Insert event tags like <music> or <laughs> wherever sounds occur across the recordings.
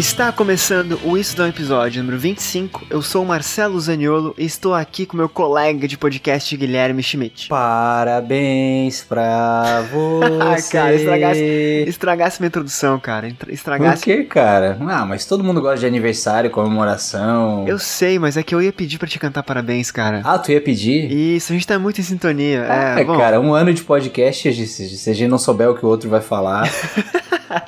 Está começando o Isso Dá um Episódio número 25. Eu sou o Marcelo Zaniolo e estou aqui com meu colega de podcast Guilherme Schmidt. Parabéns pra <laughs> você. cara, estragasse, estragasse minha introdução, cara. Estragasse. Por que, cara? Ah, mas todo mundo gosta de aniversário, comemoração. Eu sei, mas é que eu ia pedir pra te cantar parabéns, cara. Ah, tu ia pedir? Isso, a gente tá muito em sintonia. Ah, é, bom. cara, um ano de podcast, se a gente não souber o que o outro vai falar. <laughs>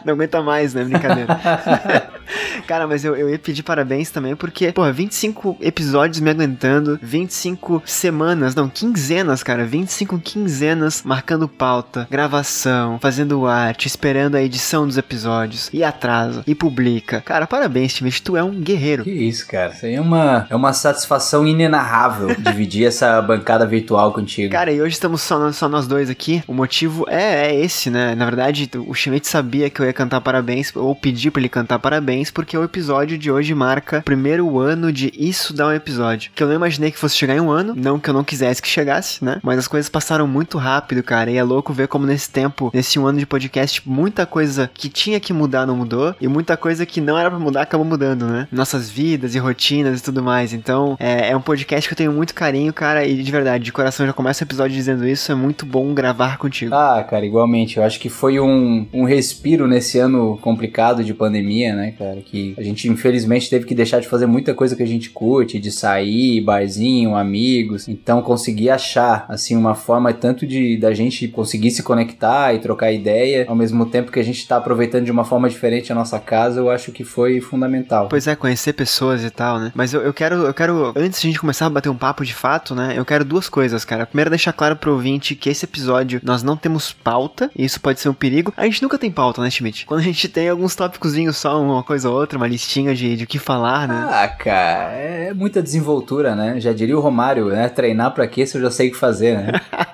Não aguenta mais, né? Brincadeira. <laughs> <laughs> Cara, mas eu, eu ia pedir parabéns também, porque, porra, 25 episódios me aguentando, 25 semanas, não, quinzenas, cara, 25 quinzenas marcando pauta, gravação, fazendo arte, esperando a edição dos episódios, e atrasa, e publica. Cara, parabéns, Timothy, tu é um guerreiro. que isso, cara. Isso aí é uma, é uma satisfação inenarrável <laughs> dividir essa bancada virtual contigo. Cara, e hoje estamos só, só nós dois aqui. O motivo é, é esse, né? Na verdade, o Schmidt sabia que eu ia cantar parabéns, ou pedir pra ele cantar parabéns, porque o episódio de hoje marca o primeiro ano de Isso Dá um Episódio. Que eu não imaginei que fosse chegar em um ano, não que eu não quisesse que chegasse, né? Mas as coisas passaram muito rápido, cara, e é louco ver como nesse tempo, nesse um ano de podcast, muita coisa que tinha que mudar não mudou, e muita coisa que não era pra mudar acabou mudando, né? Nossas vidas e rotinas e tudo mais. Então, é, é um podcast que eu tenho muito carinho, cara, e de verdade, de coração, já começa o episódio dizendo isso, é muito bom gravar contigo. Ah, cara, igualmente. Eu acho que foi um, um respiro nesse ano complicado de pandemia, né, cara? Que a gente infelizmente teve que deixar de fazer muita coisa que a gente curte, de sair, barzinho, amigos. Então conseguir achar, assim, uma forma tanto de da gente conseguir se conectar e trocar ideia, ao mesmo tempo que a gente tá aproveitando de uma forma diferente a nossa casa, eu acho que foi fundamental. Pois é, conhecer pessoas e tal, né? Mas eu, eu quero, eu quero, antes de a gente começar a bater um papo de fato, né? Eu quero duas coisas, cara. Primeiro, deixar claro pro ouvinte que esse episódio nós não temos pauta, e isso pode ser um perigo. A gente nunca tem pauta, né, Schmidt? Quando a gente tem alguns tópicozinhos só, uma coisa ou outra, uma listinha de, de o que falar, né? Ah, cara, é muita desenvoltura, né? Já diria o Romário, né? Treinar pra quê se eu já sei o que fazer, né? <laughs>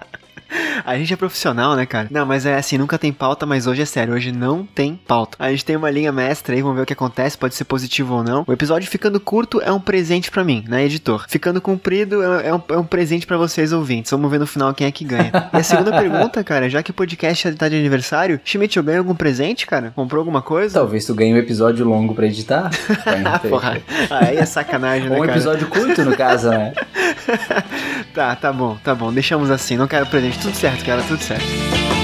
A gente é profissional, né, cara? Não, mas é assim, nunca tem pauta, mas hoje é sério, hoje não tem pauta. A gente tem uma linha mestra aí, vamos ver o que acontece, pode ser positivo ou não. O episódio ficando curto é um presente pra mim, né, editor? Ficando comprido é, é um, é um presente pra vocês, ouvintes. Vamos ver no final quem é que ganha. E a segunda pergunta, cara, já que o podcast tá de aniversário, Schmidt, eu ganho algum presente, cara? Comprou alguma coisa? Talvez tu ganhe um episódio longo pra editar. <laughs> Porra, aí é sacanagem, né, um cara? episódio curto, no caso, né? <laughs> Tá, tá bom, tá bom. Deixamos assim. Não quero presente. Tudo certo, cara. Tudo certo.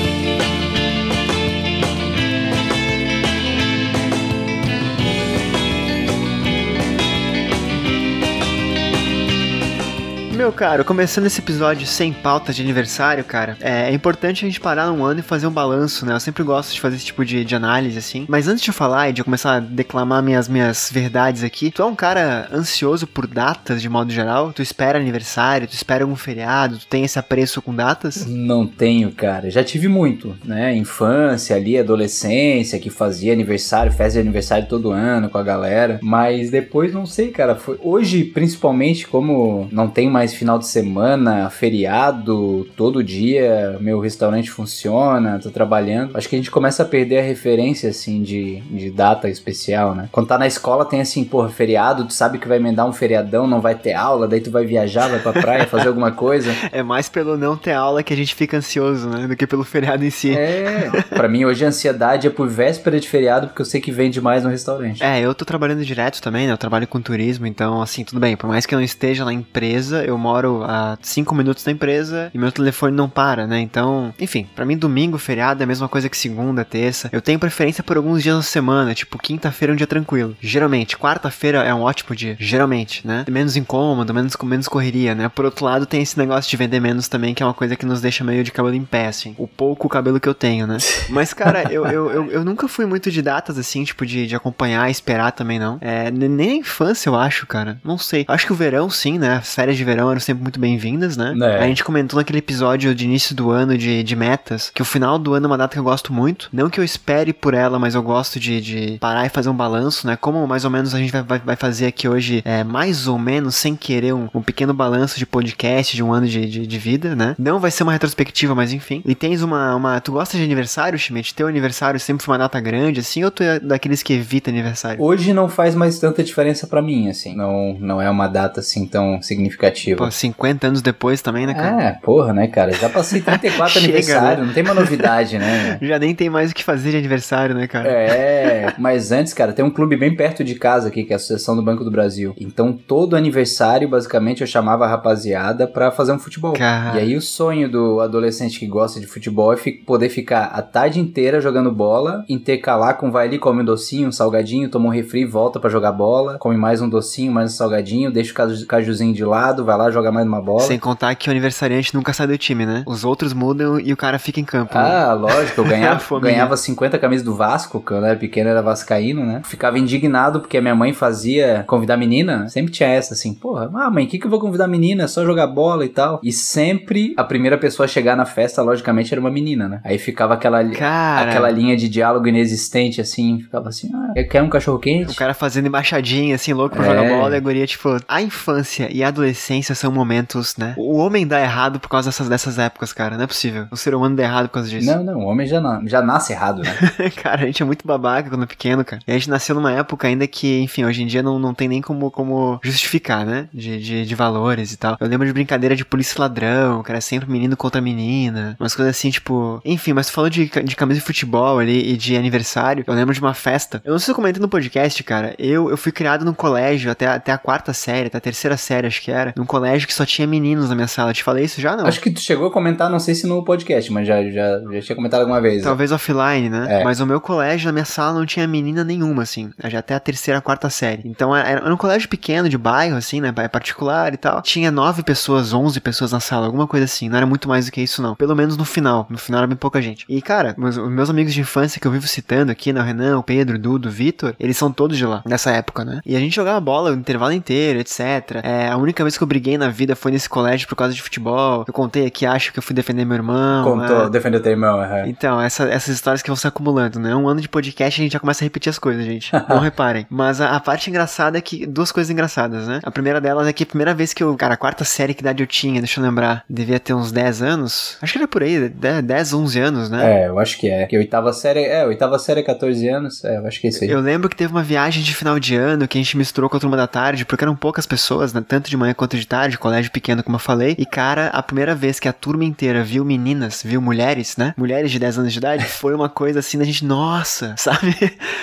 Meu caro, começando esse episódio sem pauta de aniversário, cara, é, é importante a gente parar um ano e fazer um balanço, né? Eu sempre gosto de fazer esse tipo de, de análise, assim. Mas antes de falar e de eu começar a declamar minhas, minhas verdades aqui, tu é um cara ansioso por datas de modo geral? Tu espera aniversário, tu espera algum feriado, tu tem esse apreço com datas? Não tenho, cara. Já tive muito, né? Infância ali, adolescência, que fazia aniversário, festa de aniversário todo ano com a galera. Mas depois não sei, cara. Foi... Hoje, principalmente, como não tem mais final de semana, feriado, todo dia meu restaurante funciona, tô trabalhando. Acho que a gente começa a perder a referência, assim, de, de data especial, né? Quando tá na escola tem assim, porra, feriado, tu sabe que vai emendar um feriadão, não vai ter aula, daí tu vai viajar, vai pra praia, fazer alguma coisa. <laughs> É mais pelo não ter aula que a gente fica ansioso, né? Do que pelo feriado em si. É, pra mim hoje a ansiedade é por véspera de feriado, porque eu sei que vende mais no restaurante. É, eu tô trabalhando direto também, né? Eu trabalho com turismo, então, assim, tudo bem. Por mais que eu não esteja na empresa, eu moro a 5 minutos da empresa e meu telefone não para, né? Então, enfim, pra mim, domingo, feriado é a mesma coisa que segunda, terça. Eu tenho preferência por alguns dias na semana, tipo, quinta-feira é um dia tranquilo. Geralmente, quarta-feira é um ótimo dia. Geralmente, né? Menos incômodo, menos, menos correria, né? Por outro lado, tem esse negócio de vender menos também, que é uma coisa que nos deixa meio de cabelo em pé, assim. O pouco cabelo que eu tenho, né? <laughs> Mas, cara, eu, eu, eu, eu nunca fui muito de datas, assim, tipo, de, de acompanhar, esperar também, não. É, nem na infância, eu acho, cara. Não sei. Acho que o verão, sim, né? As férias de verão eram sempre muito bem-vindas, né? É. A gente comentou naquele episódio de início do ano de, de metas, que o final do ano é uma data que eu gosto muito. Não que eu espere por ela, mas eu gosto de, de parar e fazer um balanço, né? Como mais ou menos a gente vai, vai, vai fazer aqui hoje, é, mais ou menos, sem querer, um, um pequeno balanço de podcast de um ano de, de, de vida, né? Não vai ser uma retrospectiva, mas enfim. E tens uma, uma. Tu gosta de aniversário, Schmidt? Teu aniversário sempre foi uma data grande, assim, ou tu é daqueles que evita aniversário? Hoje não faz mais tanta diferença pra mim, assim. Não, não é uma data assim tão significativa. Pô, 50 anos depois também, né, cara? É, porra, né, cara? Já passei 34 <laughs> Chega, aniversário, né? não tem uma novidade, né? <laughs> Já nem tem mais o que fazer de aniversário, né, cara? É, mas antes, cara, tem um clube bem perto de casa aqui, que é a Associação do Banco do Brasil. Então, todo aniversário, basicamente, eu chamava a rapaziada pra fazer um futebol. Cara. E aí, o sonho do adolescente que gosta de futebol é poder ficar a tarde inteira jogando bola, intercalar com vai ali, come um docinho, um salgadinho, toma um refri, volta pra jogar bola, come mais um docinho, mais um salgadinho, deixa o caju- cajuzinho de lado, vai lá jogar mais uma bola. Sem contar que o aniversariante nunca sai do time, né? Os outros mudam e o cara fica em campo. né? Ah, lógico, eu <laughs> ganhava, ganhava 50 camisas do Vasco, quando eu era pequeno era vascaíno, né? Ficava indignado porque a minha mãe fazia convidar menina, né? sempre tinha essa assim, porra, ah, mãe, o que que eu vou convidar menina? É só jogar bola e tal. E sempre a primeira pessoa a chegar na festa, logicamente, era uma menina, né? Aí ficava aquela, Cara, aquela linha de diálogo inexistente, assim, ficava assim, ah, quer um cachorro quente? o cara fazendo embaixadinha, assim, louco pra É. jogar bola, e a guria, tipo, a infância e a adolescência são momentos, né? O homem dá errado por causa dessas, dessas épocas, cara, não é possível. O ser humano dá errado por causa disso. Não, não, o homem já, na- já nasce errado, né? <laughs> cara, a gente é muito babaca quando é pequeno, cara. E a gente nasceu numa época ainda que, enfim, hoje em dia não, não tem nem como, como justificar, né? De, de, de valores e tal. Eu lembro de brincadeira de polícia ladrão, que era sempre menino contra menina. Umas coisas assim, tipo. Enfim, mas tu falou de, de camisa de futebol ali e de aniversário. Eu lembro de uma festa. Eu não sei se eu comentei no podcast, cara. Eu, eu fui criado num colégio até, até a quarta série, até a terceira série, acho que era. Num colégio que só tinha meninos na minha sala. Eu te falei isso já, não? Acho que tu chegou a comentar, não sei se no podcast, mas já, já, já tinha comentado alguma vez. né? Talvez offline, né? É. Mas o meu colégio, na minha sala, não tinha menina nenhuma, assim. Já até a terceira, quarta série. Então era, era um colégio pequeno, de bairro, assim, né? Particular e tal. Tinha nove pessoas, onze pessoas na sala, alguma coisa assim. Não era muito mais do que isso, não. Pelo menos no final. No final era bem pouca gente. E, cara, meus, os meus amigos de infância que eu vivo citando aqui, né? O Renan, o Pedro, o Dudu, o Vitor, eles são todos de lá, nessa época, né? E a gente jogava bola o intervalo inteiro, etc. É, a única vez que eu briguei na vida foi nesse colégio por causa de futebol. Eu contei aqui, acho que eu fui defender meu irmão. Contou, é. defendeu teu irmão, aham. Então, essa- essas histórias que vão se acumulando, né? Um ano de podcast a gente já começa a repetir as coisas, gente. <laughs> Não reparem. Mas a, a parte engraçada é que. Duas coisas engraçadas, né? A primeira delas é que a primeira vez que eu. Cara, a quarta série que idade eu tinha, deixa eu lembrar. Devia ter uns 10 anos. Acho que era por aí, 10, 10 11 anos, né? É, eu acho que é. Que oitava série, é, oitava série é 14 anos, é, eu acho que é isso aí. Eu lembro que teve uma viagem de final de ano que a gente misturou com a turma da tarde, porque eram poucas pessoas, né? Tanto de manhã quanto de tarde, colégio pequeno, como eu falei. E, cara, a primeira vez que a turma inteira viu meninas, viu mulheres, né? Mulheres de 10 anos de idade, foi uma coisa assim da gente, nossa, <laughs> sabe?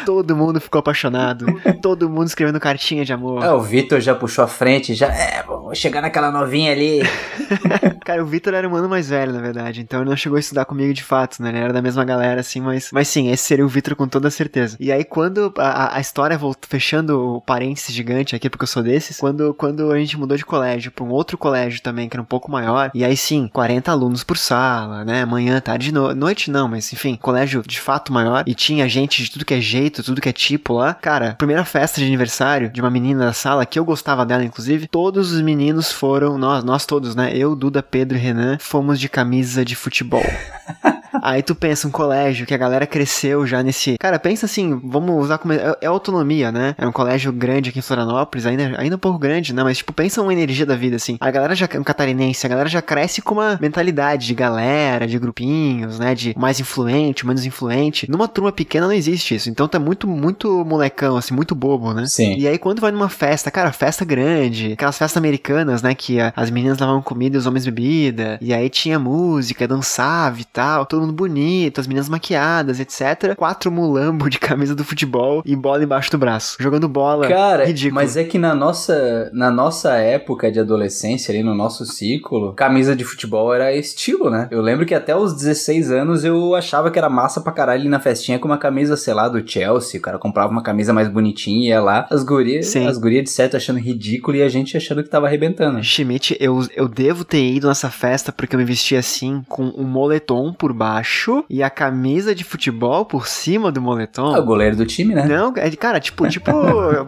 Todo mundo ficou apaixonado. Todo mundo escrevendo cartinha de amor. É, o Vitor já puxou a frente, já, é, vou chegar naquela novinha ali. <laughs> Cara, o Vitor era um ano mais velho, na verdade. Então ele não chegou a estudar comigo de fato, né? Ele era da mesma galera, assim, mas. Mas sim, esse seria o Vitor com toda certeza. E aí, quando a, a- história voltou, fechando o parênteses gigante aqui, porque eu sou desses, quando, quando a gente mudou de colégio pra um outro colégio também, que era um pouco maior, e aí sim, 40 alunos por sala, né? Manhã, tarde, no, noite não, mas enfim, colégio de fato maior, e tinha gente de tudo que é jeito, tudo que é tipo lá. Cara, primeira festa de aniversário de uma menina da sala, que eu gostava dela, inclusive, todos os meninos foram, nós, nós todos, né? Eu, Duda, Pedro e Renan, fomos de camisa de futebol. <laughs> Aí tu pensa, um colégio que a galera cresceu já nesse. Cara, pensa assim, vamos usar como. É, é autonomia, né? É um colégio grande aqui em Florianópolis, ainda, ainda um pouco grande, né? Mas, tipo, pensa uma energia da vida, assim. A galera já. Um catarinense, a galera já cresce com uma mentalidade de galera, de grupinhos, né? De mais influente, menos influente. Numa turma pequena não existe isso. Então tá muito, muito molecão, assim, muito bobo, né? Sim. E aí quando vai numa festa, cara, festa grande, aquelas festas americanas, né, que a- as meninas levavam comida e os homens bebida, e aí tinha música, dançava e tal, todo mundo bonito, as meninas maquiadas, etc. Quatro mulambo de camisa do futebol e bola embaixo do braço, jogando bola. Cara, ridículo. mas é que na nossa, na nossa época de adolescência, ali no nosso ciclo, camisa de futebol era estilo, né? Eu lembro que até os 16 anos eu achava que era massa pra caralho ir na festinha com uma camisa, sei lá, do Chelsea. O cara comprava uma camisa mais bonitinha e ia lá. As gurias, Sim. as gurias de certo achando ridículo e a gente achando que tava arrebentando. Schmidt, eu, eu devo ter ido nessa festa porque eu me vesti assim, com um moletom por baixo e a camisa de futebol por cima do moletom. Ah, o goleiro do time, né? Não, é, cara, tipo, <laughs> tipo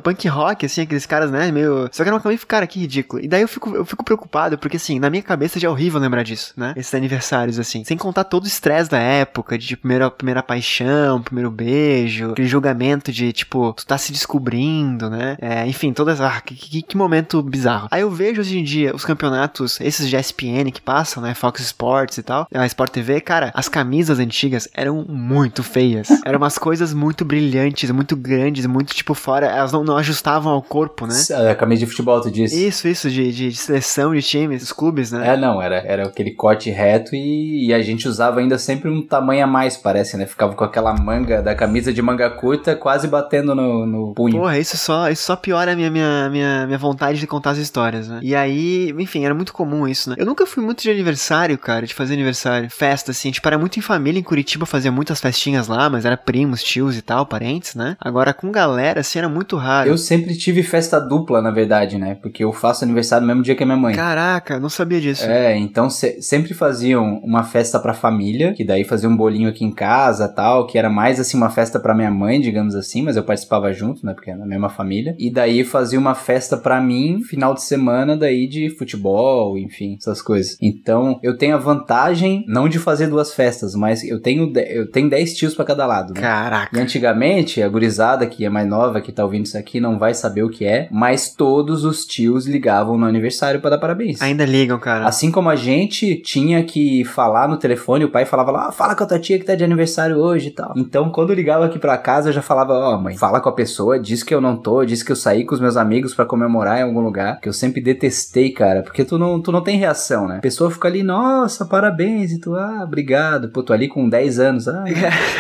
punk rock, assim, aqueles caras, né, meio... Só que era uma camisa, cara, que ridículo. E daí eu fico, eu fico preocupado, porque assim, na minha cabeça já é horrível lembrar disso, né? Esses aniversários, assim. Sem contar todo o estresse da época, de primeira, primeira paixão, primeiro beijo, aquele julgamento de, tipo, tu tá se descobrindo, né? É, enfim, todas... Ah, que, que, que momento bizarro. Aí eu vejo hoje em dia os campeonatos, esses de ESPN que passam, né, Fox Sports e tal, a Sport TV, cara, as camisas antigas eram muito feias. <laughs> Eram umas coisas muito brilhantes, muito grandes, muito tipo fora. Elas não, não ajustavam ao corpo, né? A camisa de futebol, tu disse? Isso, isso, de, de, de seleção de times, os clubes, né? É, não, era, era aquele corte reto e, e, a gente usava ainda sempre um tamanho a mais, parece, né? Ficava com aquela manga da camisa de manga curta quase batendo no, no punho. Porra, isso só, isso só piora a minha, minha, minha, minha vontade de contar as histórias, né? E aí, enfim, era muito comum isso, né? Eu nunca fui muito de aniversário, cara, de fazer aniversário. Festa, assim, tipo, era muito em família em Curitiba, fazia muitas festinhas lá, mas era primos, tios e tal, parentes, né? Agora com galera, assim, era muito raro. Eu sempre tive festa dupla, na verdade, né? Porque eu faço aniversário no mesmo dia que a minha mãe. Caraca, não sabia disso. É, então se, sempre faziam uma festa pra família, que daí fazia um bolinho aqui em casa tal, que era mais assim uma festa pra minha mãe, digamos assim, mas eu participava junto, né? Porque é na mesma família. E daí fazia uma festa pra mim, final de semana, daí de futebol, enfim, essas coisas. Então eu tenho a vantagem, não de fazer duas festas, mas eu tenho, eu tenho 10 tios pra cada lado. Né? Caraca. E antigamente, a gurizada que é mais nova, que tá ouvindo isso aqui, não vai saber o que é, mas todos os tios ligavam no aniversário para dar parabéns. Ainda ligam, cara. Assim como a gente tinha que falar no telefone, o pai falava lá, ah, fala com a tua tia que tá de aniversário hoje e tal. Então, quando ligava aqui pra casa, eu já falava, ó, oh, mãe, fala com a pessoa, diz que eu não tô, diz que eu saí com os meus amigos para comemorar em algum lugar, que eu sempre detestei, cara, porque tu não, tu não tem reação, né? A pessoa fica ali, nossa, parabéns, e tu, ah, obrigado. Pô, tô ali com 10 anos, ah.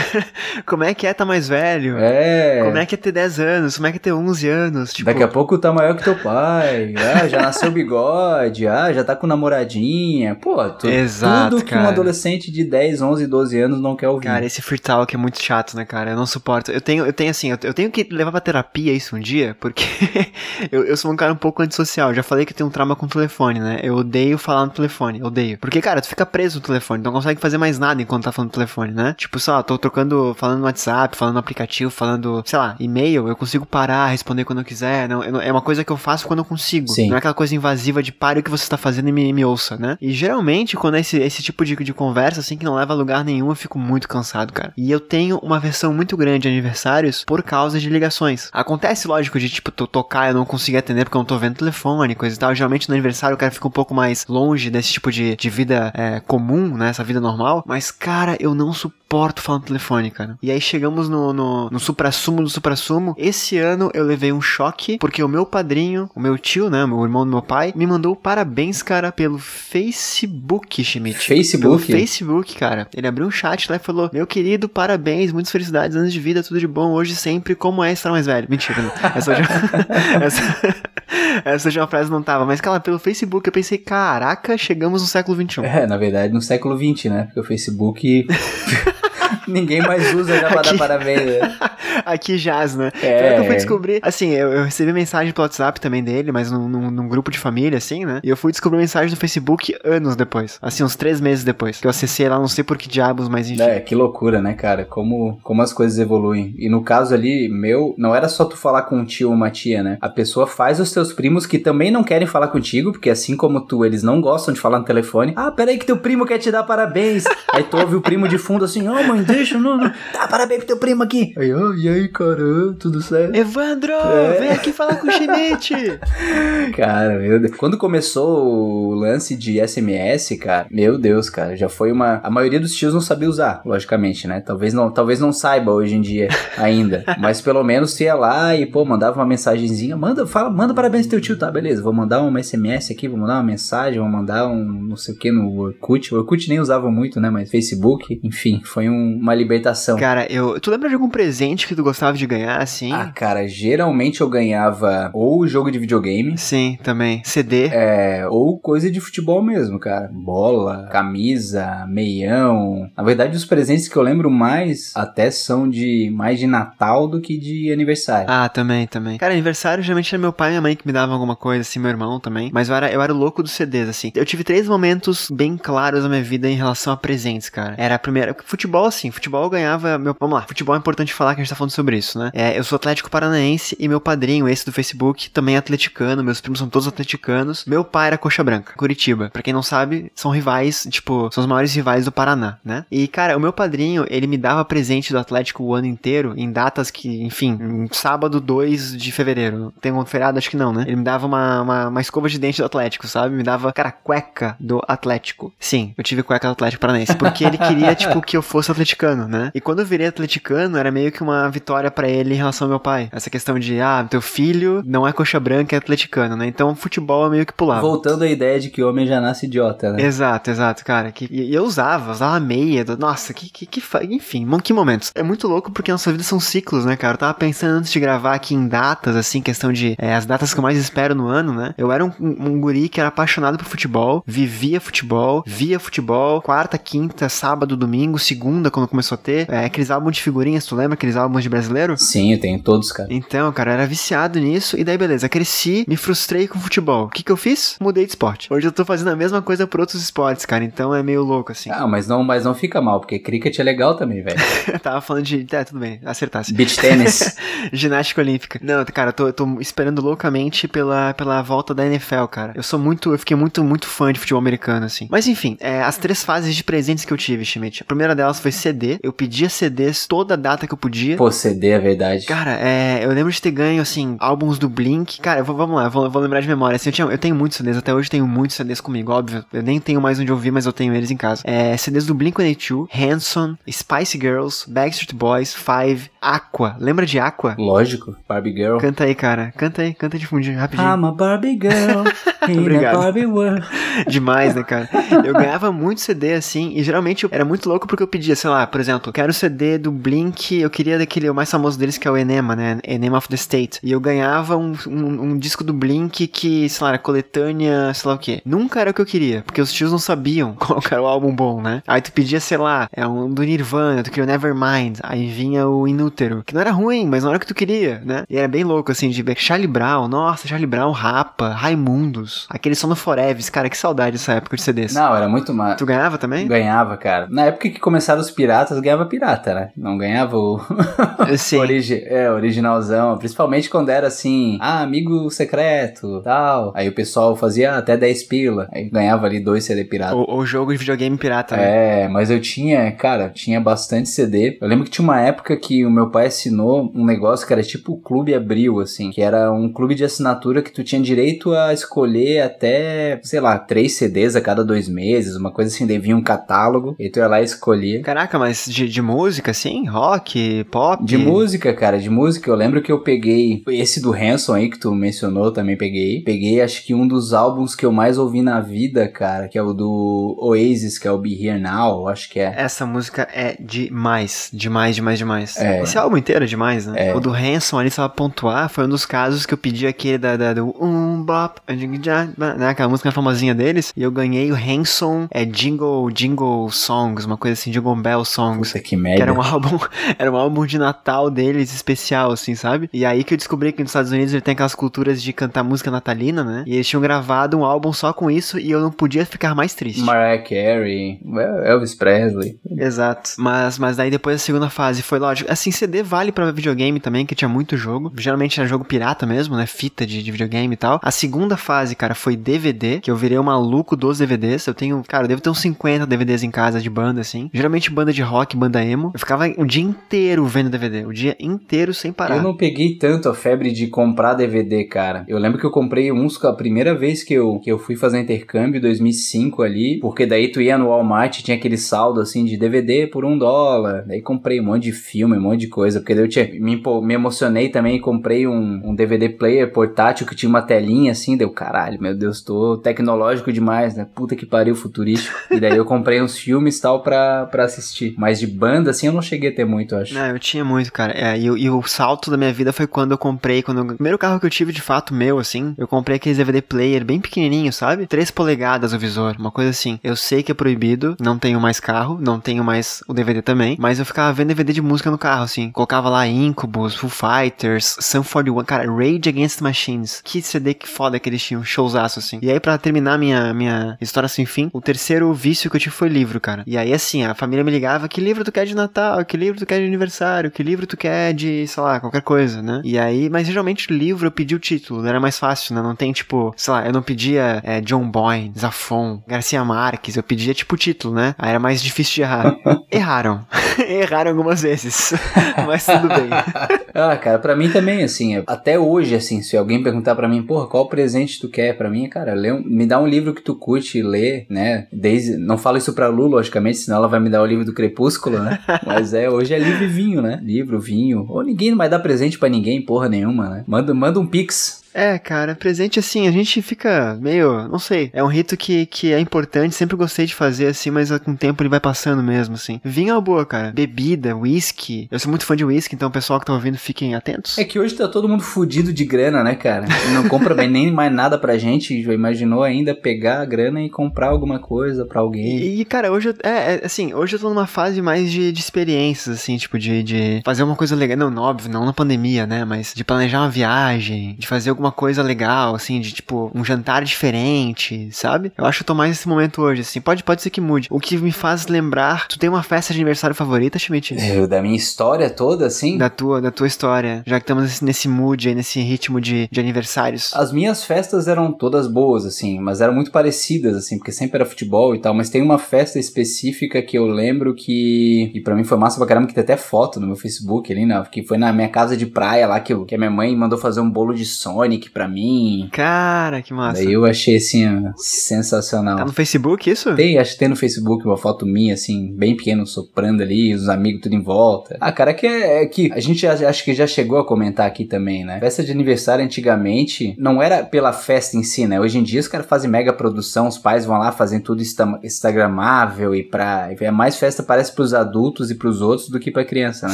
<laughs> Como é que é tá mais velho? É. Como é que é ter 10 anos? Como é que é ter 11 anos? Tipo... Daqui a pouco tá maior que teu pai, ah, já nasceu bigode, ah, já tá com namoradinha. Pô, tu, Exato, tudo que cara. um adolescente de 10, 11, 12 anos não quer ouvir. Cara, esse free talk é muito chato, né, cara? Eu não suporto. Eu tenho, eu tenho assim, eu, tenho que levar pra terapia isso um dia, porque <laughs> eu, eu sou um cara um pouco antissocial. Já falei que eu tenho um trauma com o telefone, né? Eu odeio falar no telefone, odeio. Porque, cara, tu fica preso no telefone, não consegue fazer mais nada enquanto tá falando no telefone, né? Tipo, sei lá, tô trocando, falando no WhatsApp, falando no aplicativo, falando, sei lá, e-mail, eu consigo parar, responder quando eu quiser. Não, eu, é uma coisa que eu faço quando eu consigo. Sim. Não é aquela coisa invasiva de pare o que você tá fazendo e me, me ouça, né? E geralmente, quando é esse, esse tipo de, de conversa, assim, que não leva a lugar nenhum, eu fico muito cansado, cara. E eu tenho uma versão muito grande de aniversários por causa de ligações. Acontece, lógico, de tipo, tu tocar eu não conseguir atender porque eu não tô vendo telefone, coisa e tal. Geralmente no aniversário o cara fica um pouco mais longe desse tipo de, de vida é, comum, né? Essa vida normal. Mas, cara, eu não suporto falar no telefone, cara. E aí chegamos no, no, no supra-sumo do supra-sumo. Esse ano eu levei um choque porque o meu padrinho, o meu tio, né? O irmão do meu pai, me mandou parabéns, cara, pelo Facebook, Schmidt. Facebook? Pelo Facebook, cara. Ele abriu um chat lá e falou: Meu querido, parabéns, muitas felicidades, anos de vida, tudo de bom, hoje sempre, como é estar mais velho. Mentira, não. Essa, já... <laughs> essa... <laughs> essa já uma frase não tava, mas, cara, pelo Facebook eu pensei: caraca, chegamos no século XXI. É, na verdade, no século XX, né? Porque o Facebook. <laughs> Ninguém mais usa já pra Aqui- dar parabéns, né? <laughs> Aqui jaz, né? É. Eu fui descobrir, assim, eu, eu recebi mensagem pelo WhatsApp também dele, mas num, num- num grupo de família, assim, né? E eu fui descobrir mensagem no Facebook anos depois. Assim, uns três meses depois. Que eu acessei lá, não sei por que diabos, mas enfim. É, que loucura, né, cara? Como, como as coisas evoluem. E no caso ali, meu, não era só tu falar com um tio ou uma tia, né? A pessoa faz os teus primos que também não querem falar contigo, porque assim como tu, eles não gostam de falar no telefone. Ah, peraí que teu primo quer te dar parabéns. <laughs> aí tu ouve o primo de fundo assim, ô mãe, deixa, não, não. Dá parabéns pro teu primo aqui. Aí, ô, e aí, cara, tudo certo? Evandro, É. vem aqui falar com o Schmidt. <laughs> Cara, meu Deus. Quando começou o lance de SMS, cara, meu Deus, cara, já foi uma. A maioria dos tios não sabia usar, logicamente, né? Talvez não, talvez não saiba hoje em dia ainda. <laughs> mas pelo menos ia lá e, pô, mandava uma mensagenzinha. Manda, fala, manda parabéns pro teu tio, tá? Beleza, vou mandar uma SMS aqui, vou mandar uma mensagem, vou mandar um não sei o que no Orkut. O Orkut nem usava muito, né? Mas Facebook, enfim, foi um- uma libertação. Cara, eu. Tu lembra de algum presente que tu gostava de ganhar, assim? Ah, cara, geralmente eu ganhava ou jogo de videogame. Sim, também. CD. É, ou coisa de futebol mesmo, cara. Bola, camisa, meião. Na verdade, os presentes que eu lembro mais até são de mais de Natal do que de aniversário. Ah, também, também. Cara, aniversário geralmente era meu pai e minha mãe que me davam alguma coisa, assim, meu irmão também. Mas eu era, eu era o louco dos CDs, assim. Eu tive três momentos bem claros na minha vida em relação a presentes, cara. Era a primeira. Futebol, assim. Futebol eu ganhava. Meu, vamos lá, futebol é importante falar que a gente tá falando sobre isso, né? É, eu sou Atlético Paranaense e meu padrinho, esse do Facebook, também é atleticano. Meus primos são todos atleticanos. Meu pai era coxa branca, Curitiba. Pra quem não sabe, são rivais, tipo, são os maiores rivais do Paraná, né? E, cara, o meu padrinho, ele me dava presente do Atlético o ano inteiro, em datas que, enfim, em sábado 2 de fevereiro. Tem um feriado? Acho que não, né? Ele me dava uma, uma, uma escova de dente do Atlético, sabe? Me dava, cara, cueca do Atlético. Sim, eu tive cueca do Atlético Paranaense. Porque ele queria, <laughs> tipo, que eu fosse atleticano, né? E quando eu virei atleticano, era meio que uma vitória para ele em relação ao meu pai. Essa questão de, ah, teu filho não é coxa branca, é atleticano, né? Então, futebol é meio que pulava. Voltando à ideia de que o homem já nasce idiota, né? Exato, exato, cara. Que, e eu usava, usava meia. Nossa, que, que, que enfim, que momentos. É muito louco porque nossa vida são ciclos, né, cara? Eu tava pensando antes de gravar aqui em datas, assim, questão de é, as datas que eu mais espero no ano, né? Eu era um, um, um guri que era apaixonado por futebol, vivia futebol, via futebol, quarta, quinta, sábado, domingo, segunda, quando começou a ter. É, aqueles álbuns de figurinhas, tu lembra aqueles álbuns de brasileiro? Sim, eu tenho todos, cara. Então, cara, eu era viciado nisso, e daí beleza, cresci, me frustrei com futebol. O que que eu fiz? Mudei de esporte. Hoje eu tô fazendo a mesma coisa por outros esportes, cara, então é meio louco, assim. Ah, mas não, mas não fica mal, porque cricket é legal também, velho. <laughs> Tava falando de. É, tudo bem, acertasse. Beach tênis. <laughs> Ginástica olímpica. Não, cara, eu tô, eu tô esperando loucamente pela, pela volta da NFL, cara. Eu sou muito. Eu fiquei muito, muito fã de futebol americano, assim. Mas enfim, é, as três fases de presentes que eu tive, Schmidt. A primeira delas foi CD. Eu pedia CDs toda a data que eu podia. Pô, CD é verdade. Cara, é, eu lembro de ter ganho, assim, álbuns do Blink. Cara, vou, vamos lá, vou, vou lembrar de memória. Assim, eu, tinha, eu tenho muitos CDs, até hoje tenho muitos CDs comigo, óbvio. Eu nem tenho mais onde ouvir, mas eu tenho eles em casa. É, CDs do Blink-182, Hanson, Spice Girls, Backstreet Boys, Five, Aqua. Lembra de Aqua? Lógico, Barbie Girl. Canta aí, cara. Canta aí, canta de fundinho, rapidinho. I'm a Barbie Girl <laughs> in a Barbie World. Demais, né, cara? Eu ganhava muito CD, assim, e geralmente eu era muito louco porque eu pedia, sei lá, por exemplo, quero o CD do Blink, eu queria daquele, o mais famoso deles que é o Enema, né? Enema of the State. E eu ganhava um, um, um disco do Blink que, sei lá, era coletânea, sei lá o quê. Nunca era o que eu queria, porque os tios não sabiam <laughs> qual era o álbum bom, né? Aí tu pedia, sei lá, é um do Nirvana, tu queria o Nevermind, aí vinha o Inútero, que não era ruim, mas não era o que tu queria, né? E era bem louco, assim, de ver Charlie Brown, nossa, Charlie Brown, Rapa, Raimundos, aquele som do Forever, cara, que saudade dessa época de CDs. Não, era muito mais. Tu ganhava também? Ganhava, cara. Na época que começaram os piratas, ganhava pirata, né? Não ganhava o. <laughs> Sim. <laughs> Origi... É, originalzão. Principalmente quando era assim, ah, amigo secreto, tal. Aí o pessoal fazia até 10 pila. Aí ganhava ali dois CD pirata. Ou, ou jogo de videogame pirata, né? É, mas eu tinha, cara, tinha bastante CD. Eu lembro que tinha uma época que o meu pai assinou um negócio que era tipo o Clube Abril, assim, que era um clube de assinatura que tu tinha direito a escolher até, sei lá, três CDs a cada dois meses, uma coisa assim, daí vinha um catálogo, e tu ia lá e escolhia. Caraca, mas de, de música, assim? Rock, pop? De música, cara, de música, eu lembro que eu peguei esse do Hanson aí que tu mencionou, também peguei. Peguei, acho que um dos álbuns que eu mais ouvi na vida, cara, que é o do Oasis, que é o Be Here Now, acho que é. Essa música é demais, demais, demais, demais. É. Esse álbum inteiro é demais, né? É. O do Hanson ali, só pontuar, foi um dos casos que eu pedi aquele da, da do um bop, né? Aquela música famosinha deles, e eu ganhei o Hanson é Jingle, Jingle Songs, uma coisa assim, Jingle Bell Songs. Puta que merda. Que era um álbum, <laughs> era um álbum de Natal deles especial, assim, sabe? E aí que eu descobri que nos Estados Unidos ele tem aquelas culturas de cantar música natalina, né? E eles tinham gravado um álbum só com isso e eu não podia ficar mais triste. Mariah Carey, Elvis Presley. Exato. Mas, mas daí depois a segunda fase foi lógico. Assim, CD vale pra videogame também, que tinha muito jogo. Geralmente era jogo pirata mesmo, né? Fita de, de videogame e tal. A segunda fase, cara, foi DVD, que eu virei um maluco dos DVDs. Eu tenho, cara, eu devo ter uns 50 DVDs em casa de banda, assim. Geralmente banda de rock, banda emo. Eu ficava o dia inteiro vendo DVD. O dia inteiro sem parar. Eu não peguei tanto a febre de comprar DVD, cara. Eu lembro que eu comprei uns a primeira vez que eu, que eu fui fazer intercâmbio, 2005 ali, porque daí tu ia no Walmart tinha aquele saldo assim de DVD por um dólar. Daí comprei um monte de filme, um monte de coisa, porque daí eu tinha, me, me emocionei também e comprei um, um DVD player portátil que tinha uma telinha assim, deu caralho, meu Deus, tô tecnológico demais, né? Puta que pariu, futurístico. e daí eu comprei uns filmes tal pra, pra assistir. Mas de banda, assim, eu não cheguei a ter muito, eu acho. Não, eu tinha muito, cara. É, e, e, o salto da minha vida foi quando eu comprei, quando eu, o primeiro carro que eu tive de fato meu, assim, eu comprei aqueles DVD player bem pequenininho, sabe? 3 polegadas o visor, uma coisa assim. Eu sei que é proibido, não tenho mais carro, não tenho mais o DVD também, mas eu ficava vendo DVD de música no carro, assim. Colocava lá Incubus, Foo Fighters, Sun 41, cara, Rage Against the Machines. Que CD que foda que eles tinham, showzaço, assim. E aí, pra terminar minha, minha história sem fim, o terceiro vício que eu tive foi livro, cara. E aí, assim, a família me ligava, que livro tu quer de Natal? Que livro tu quer de aniversário? Que livro tu quer de, sei lá, qualquer coisa, né? E aí, mas geralmente livro eu pedi o título, era mais fácil, né? Não tem, tipo, sei lá, eu não pedia é, John Boyne, Zafon, Garcia Marques, eu pedia, tipo, o título, né? Aí era mais difícil de errar. <laughs> Erraram. <laughs> Erraram algumas vezes. <laughs> <laughs> mas tudo bem. <laughs> ah, cara, pra mim também, assim, até hoje, assim, se alguém perguntar pra mim, porra, qual presente tu quer pra mim, cara, lê um, me dá um livro que tu curte ler, né? Desde, não falo isso pra Lu, logicamente, senão ela vai me dar o livro do Crepúsculo, né? <laughs> Mas é, hoje é livro e vinho, né? Livro, vinho. Ou ninguém não vai dar presente pra ninguém, porra nenhuma, né? Manda, manda um pix é, cara, presente assim, a gente fica meio, não sei, é um rito que, que é importante, sempre gostei de fazer assim, mas com o tempo ele vai passando mesmo, assim. Vinho é uma boa, cara. Bebida, whisky. Eu sou muito fã de whisky, então o pessoal que tá ouvindo, fiquem atentos. É que hoje tá todo mundo fudido de grana, né, cara? Não compra bem nem mais nada pra gente, já imaginou ainda pegar a grana e comprar alguma coisa pra alguém. E, e cara, hoje eu, é, é, assim, hoje eu tô numa fase mais de, de experiências, assim, tipo, de, de fazer uma coisa legal. Não, óbvio, não na pandemia, né, mas de planejar uma viagem, de fazer alguma alguma coisa legal, assim, de tipo, um jantar diferente, sabe? Eu acho que eu tô mais nesse momento hoje, assim. Pode, pode ser que mude. O que me faz lembrar. Tu tem uma festa de aniversário favorita, Schmidt? Eu, da minha história toda, assim? Da tua, da tua história. Já que estamos nesse mood aí, nesse ritmo de, de aniversários. As minhas festas eram todas boas, assim, mas eram muito parecidas, assim, porque sempre era futebol e tal. Mas tem uma festa específica que eu lembro que. E pra mim foi massa pra caramba, que tem até foto no meu Facebook ali, né? Que foi na minha casa de praia lá que, eu, que a minha mãe mandou fazer um bolo de Sonic Sonic pra mim. Cara, que massa. Daí eu achei assim, sensacional. Tá no Facebook isso? Tem, acho que tem no Facebook uma foto minha, assim, bem pequeno, soprando ali, os amigos tudo em volta. Ah, cara, é que é, é que a gente acho que já chegou a comentar aqui também, né? Festa de aniversário antigamente não era pela festa em si, né? Hoje em dia os caras fazem mega produção, os pais vão lá fazendo tudo instagramável e pra. É mais festa parece pros adultos e pros outros do que pra criança, né?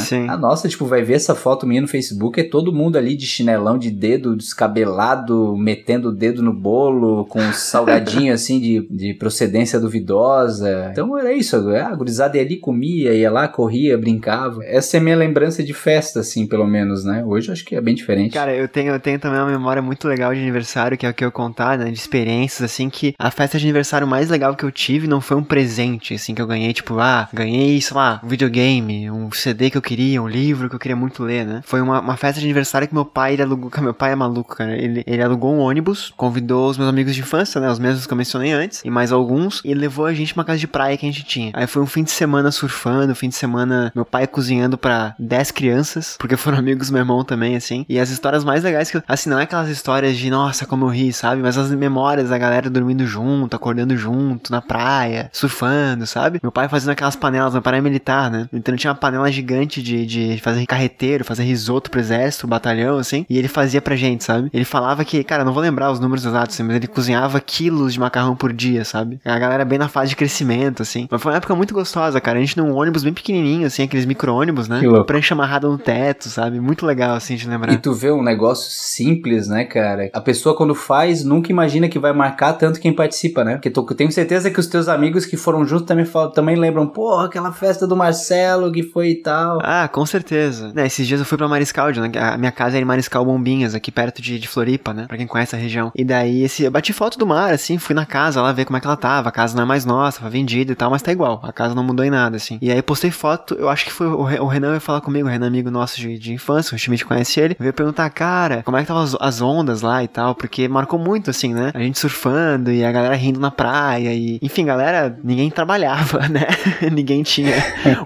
Sim. A nossa, tipo, vai ver essa foto minha no Facebook, é todo mundo ali de chinelão, de dedo, descabelado descabelado, metendo o dedo no bolo, com um salgadinho <laughs> assim de, de procedência duvidosa. Então era isso, a gurizada ia ali, comia, ia lá, corria, brincava. Essa é a minha lembrança de festa, assim, pelo menos, né? Hoje eu acho que é bem diferente. Cara, eu tenho, eu tenho também uma memória muito legal de aniversário, que é o que eu contar, né? De experiências, assim, que a festa de aniversário mais legal que eu tive não foi um presente, assim, que eu ganhei, tipo, ah, ganhei, sei lá, um videogame, um CD que eu queria, um livro que eu queria muito ler, né? Foi uma, uma festa de aniversário que meu pai, alugou, meu pai é maluco, cara. Ele, ele alugou um ônibus, convidou os meus amigos de infância, né? Os mesmos que eu mencionei antes, e mais alguns, e levou a gente pra uma casa de praia que a gente tinha. Aí foi um fim de semana surfando, fim de semana meu pai cozinhando para 10 crianças, porque foram <laughs> amigos do meu irmão também, assim. E as histórias mais legais que eu, assim, não é aquelas histórias de nossa, como eu ri, sabe? Mas as memórias da galera dormindo junto, acordando junto, na praia, surfando, sabe? Meu pai fazendo aquelas panelas, meu pai é militar, né? Então tinha uma panela gigante de, de fazer carreteiro, fazer risoto pro exército, batalhão, assim, e ele fazia pra gente, sabe? Ele falava que, cara, não vou lembrar os números exatos, assim, mas ele cozinhava quilos de macarrão por dia, sabe? A galera bem na fase de crescimento, assim. Mas foi uma época muito gostosa, cara. A gente num ônibus bem pequenininho, assim, aqueles micro-ônibus, né? Que Prancha amarrada no teto, sabe? Muito legal, assim, de lembrar. E tu vê um negócio simples, né, cara? A pessoa, quando faz, nunca imagina que vai marcar tanto quem participa, né? Porque tu, tenho certeza que os teus amigos que foram juntos também, também lembram, porra, aquela festa do Marcelo que foi e tal. Ah, com certeza. É, esses dias eu fui pra Mariscal, né? A minha casa é em Mariscal Bombinhas, aqui perto de, de Floripa, né? Pra quem conhece a região. E daí, esse, eu bati foto do mar, assim, fui na casa lá ver como é que ela tava. A casa não é mais nossa, foi vendida e tal, mas tá igual. A casa não mudou em nada, assim. E aí postei foto, eu acho que foi o, o Renan ia falar comigo, o Renan, amigo nosso de, de infância, o Schmidt conhece ele. Veio perguntar, cara, como é que tava as, as, ondas lá e tal, porque marcou muito, assim, né? A gente surfando e a galera rindo na praia e. Enfim, galera, ninguém trabalhava, <laughs> né? ninguém tinha.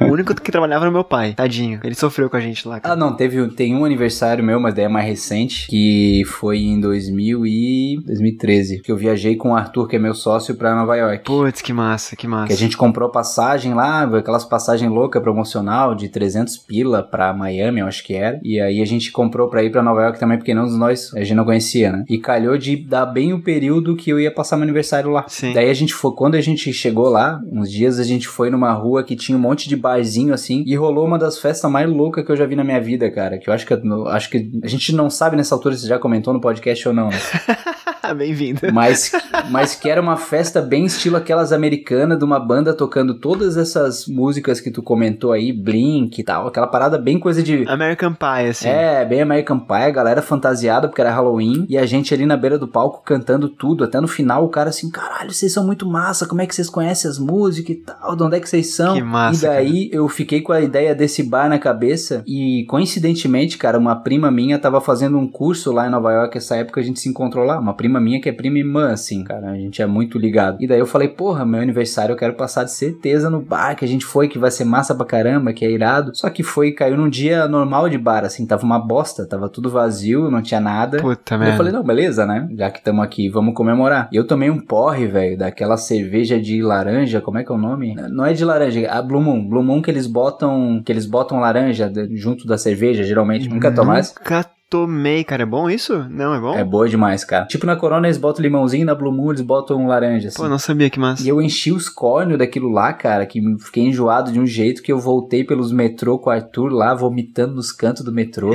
o único que trabalhava era meu pai, tadinho. Ele sofreu com a gente lá. Cara. Ah, não, teve. Tem um aniversário meu, mas daí é mais recente, que foi em 2000 e 2013, que eu viajei com o Arthur, que é meu sócio, pra Nova York. Putz, que massa, que massa. Que a gente comprou passagem lá, aquelas passagens louca promocional de 300 pila pra Miami, eu acho que era. E aí a gente comprou pra ir pra Nova York também, porque não dos nós a gente não conhecia, né? E calhou de dar bem o período que eu ia passar meu aniversário lá. Sim. Daí a gente foi, quando a gente chegou lá, uns dias a gente foi numa rua que tinha um monte de barzinho assim, e rolou uma das festas mais loucas que eu já vi na minha vida, cara. Que eu acho que, acho que a gente não sabe nessa altura se já comentou no podcast ou não, né? <laughs> Bem-vindo. Mas, <laughs> mas que era uma festa bem estilo aquelas americanas de uma banda tocando todas essas músicas que tu comentou aí, Blink e tal, aquela parada bem coisa de. American Pie, assim. É, bem American Pie, a galera fantasiada porque era Halloween e a gente ali na beira do palco cantando tudo. Até no final o cara assim, caralho, vocês são muito massa, como é que vocês conhecem as músicas e tal, de onde é que vocês são? Que massa, e daí eu fiquei com a ideia desse bar na cabeça e coincidentemente, cara, uma prima minha tava fazendo um curso lá em Nova York, essa época a gente se encontrou lá, uma prima minha que é prima irmã, assim, cara, a gente é muito ligado. E daí eu falei, porra, meu aniversário eu quero passar de certeza no bar que a gente foi, que vai ser massa pra caramba, que é irado. Só que foi, caiu num dia normal de bar, assim, tava uma bosta, tava tudo vazio, não tinha nada. Puta merda. eu falei, não, beleza, né? Já que estamos aqui, vamos comemorar. E eu tomei um porre, velho, daquela cerveja de laranja, como é que é o nome? Não é de laranja, a Blue Moon. Blue Moon que eles botam, que eles botam laranja junto da cerveja, geralmente. Nunca tomasse? Nunca tomei, cara. É bom isso? Não, é bom? É boa demais, cara. Tipo, na Corona eles botam limãozinho, na Blue Moon eles botam laranja, assim. Pô, não sabia que massa. E eu enchi os córneos daquilo lá, cara, que fiquei enjoado de um jeito que eu voltei pelos metrô com o Arthur lá, vomitando nos cantos do metrô.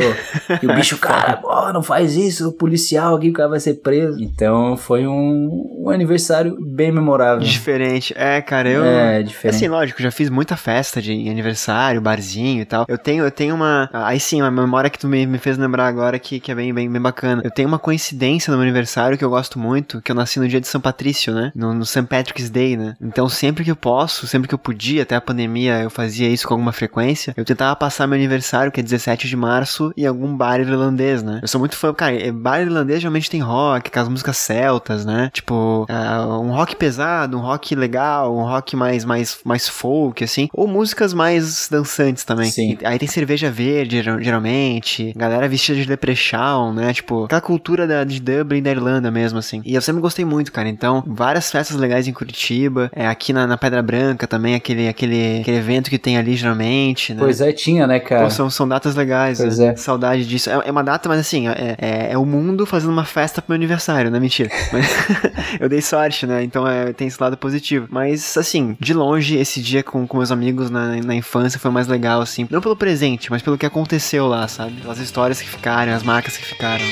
e o bicho, <laughs> cara, pô, não faz isso, o policial aqui, o cara vai ser preso. Então foi um, um aniversário bem memorável. Diferente. É, cara, eu. É, diferente. Assim, lógico, já fiz muita festa de aniversário, barzinho e tal. Eu tenho, eu tenho uma. Aí sim, uma memória que tu me, me fez lembrar agora que, que é bem, bem, bem bacana. Eu tenho uma coincidência no meu aniversário que eu gosto muito, que eu nasci no dia de São Patrício, né? No, no St. Patrick's Day, né? Então sempre que eu posso, sempre que eu podia, até a pandemia eu fazia isso com alguma frequência, eu tentava passar meu aniversário, que é 17 de março, em algum bar irlandês, né? Eu sou muito fã, cara, bar irlandês geralmente tem rock, com as músicas celtas, né? Tipo, ah, um rock pesado, um rock legal, um rock mais, mais, mais folk, assim, ou músicas mais dançantes também. Sim. E aí tem cerveja verde, geral- geralmente, galera vestida de leprechaun, né? Tipo, aquela cultura da, de Dublin, da Irlanda mesmo, assim. E eu sempre gostei muito, cara. Então, várias festas legais em Curitiba, é, aqui na, na Pedra Branca também, aquele, aquele, aquele evento que tem ali geralmente, né? Pois é, tinha, né, cara? Pô, são, são datas legais, Pois né? é. Saudade disso. É, é uma data, mas assim, é, é, é o mundo fazendo uma festa pro meu aniversário, não é mentira. <laughs> Mas <laughs> eu dei sorte, né? Então é, tem esse lado positivo. Mas, assim, de longe, esse dia com, com meus amigos na, na infância foi mais legal, assim. Não pelo presente, mas pelo que aconteceu lá, sabe? As histórias que ficaram, as marcas que ficaram.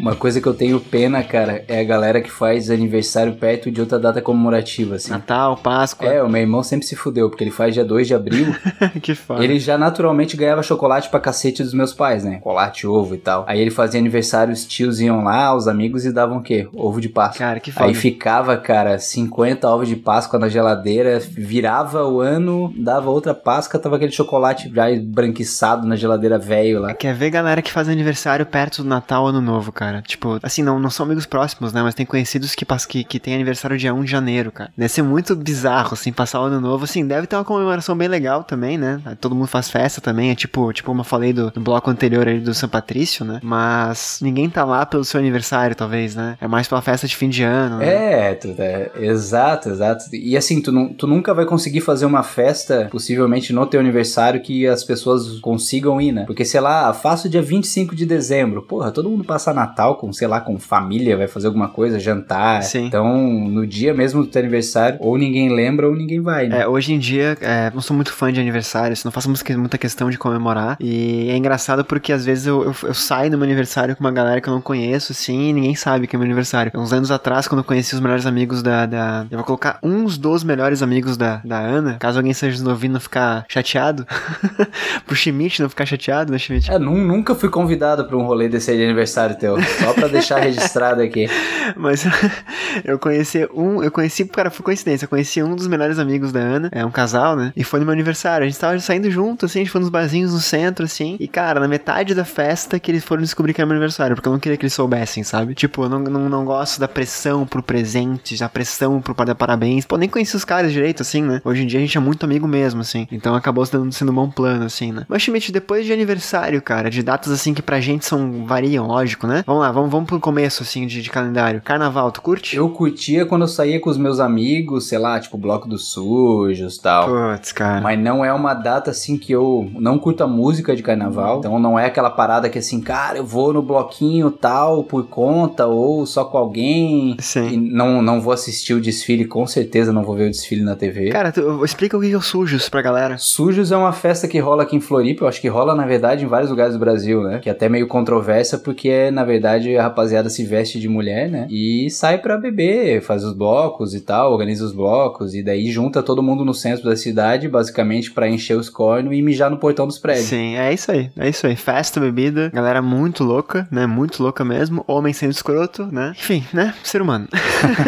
Uma coisa que eu tenho pena, cara, é a galera que faz aniversário perto de outra data comemorativa, assim. Natal, Páscoa. É, o meu irmão sempre se fudeu, porque ele faz dia 2 de abril. <laughs> que foda. Ele já naturalmente ganhava chocolate pra cacete dos meus pais, né? Chocolate, ovo e tal. Aí ele fazia aniversário, os tios iam lá, os amigos e davam o quê? Ovo de Páscoa. Cara, que foda. Aí ficava, cara, 50 ovos de Páscoa na geladeira, virava o ano, dava outra Páscoa, tava aquele chocolate já branquiçado na geladeira velho lá. Quer ver galera que faz aniversário perto do Natal Ano Novo, cara? Tipo, assim, não, não são amigos próximos, né? Mas tem conhecidos que, que, que tem aniversário dia 1 de janeiro, cara. Deve ser muito bizarro, assim, passar o Ano Novo. Assim, deve ter uma comemoração bem legal também, né? Todo mundo faz festa também. É tipo, tipo como eu falei do, do bloco anterior ali do São Patrício, né? Mas ninguém tá lá pelo seu aniversário, talvez, né? É mais pela festa de fim de ano, né? É, tu, é, exato, exato. E assim, tu, nu- tu nunca vai conseguir fazer uma festa, possivelmente no teu aniversário, que as pessoas consigam ir, né? Porque, sei lá, faço dia 25 de dezembro. Porra, todo mundo passa Natal com, sei lá, com família, vai fazer alguma coisa, jantar. Sim. Então, no dia mesmo do teu aniversário, ou ninguém lembra ou ninguém vai, né? É, hoje em dia, é, não sou muito fã de aniversários, não faço muita questão de comemorar. E é engraçado porque às vezes eu, eu, eu saio no meu aniversário com uma galera que eu não conheço, assim, e ninguém sabe que é meu aniversário. Uns anos atrás, quando eu conheci os melhores amigos da. da- eu vou colocar uns dos melhores amigos da, da Ana, caso alguém seja ouvindo não ficar chateado. <laughs> Pro Schmidt não ficar chateado, né, Schmidt? É, nun- nunca fui convidado pra um rolê desse aí de aniversário teu. Só pra deixar registrado aqui. <laughs> Mas eu conheci um, eu conheci, cara, foi coincidência, eu conheci um dos melhores amigos da Ana, é um casal, né? E foi no meu aniversário. A gente tava saindo junto, assim, a gente foi nos barzinhos no centro, assim. E, cara, na metade da festa que eles foram descobrir que era meu aniversário, porque eu não queria que eles soubessem, sabe? Tipo, eu não, não, não gosto da pressão pro presente, da pressão pro dar parabéns. Pô, nem conheci os caras direito, assim, né? Hoje em dia a gente é muito amigo mesmo, assim. Então acabou sendo, sendo um bom plano, assim, né? Mas, Schmidt, depois de aniversário, cara, de datas assim que pra gente são variam, lógico, né? Vamos vamos lá, vamos, vamos pro começo, assim, de, de calendário. Carnaval, tu curte? Eu curtia quando eu saía com os meus amigos, sei lá, tipo, Bloco dos Sujos e tal. Putz, cara. Mas não é uma data assim que eu não curto a música de carnaval. Então não é aquela parada que assim, cara, eu vou no bloquinho tal por conta ou só com alguém. Sim. E não, não vou assistir o desfile, com certeza não vou ver o desfile na TV. Cara, tu, explica o que é o Sujos pra galera. Sujos é uma festa que rola aqui em Floripa, eu acho que rola na verdade em vários lugares do Brasil, né? Que é até meio controversa porque na verdade a rapaziada se veste de mulher, né? E sai pra beber, faz os blocos e tal, organiza os blocos e daí junta todo mundo no centro da cidade, basicamente para encher os cornos e mijar no portão dos prédios. Sim, é isso aí, é isso aí. Festa, bebida, galera muito louca, né? Muito louca mesmo. Homem sendo escroto, né? Enfim, né? Ser humano.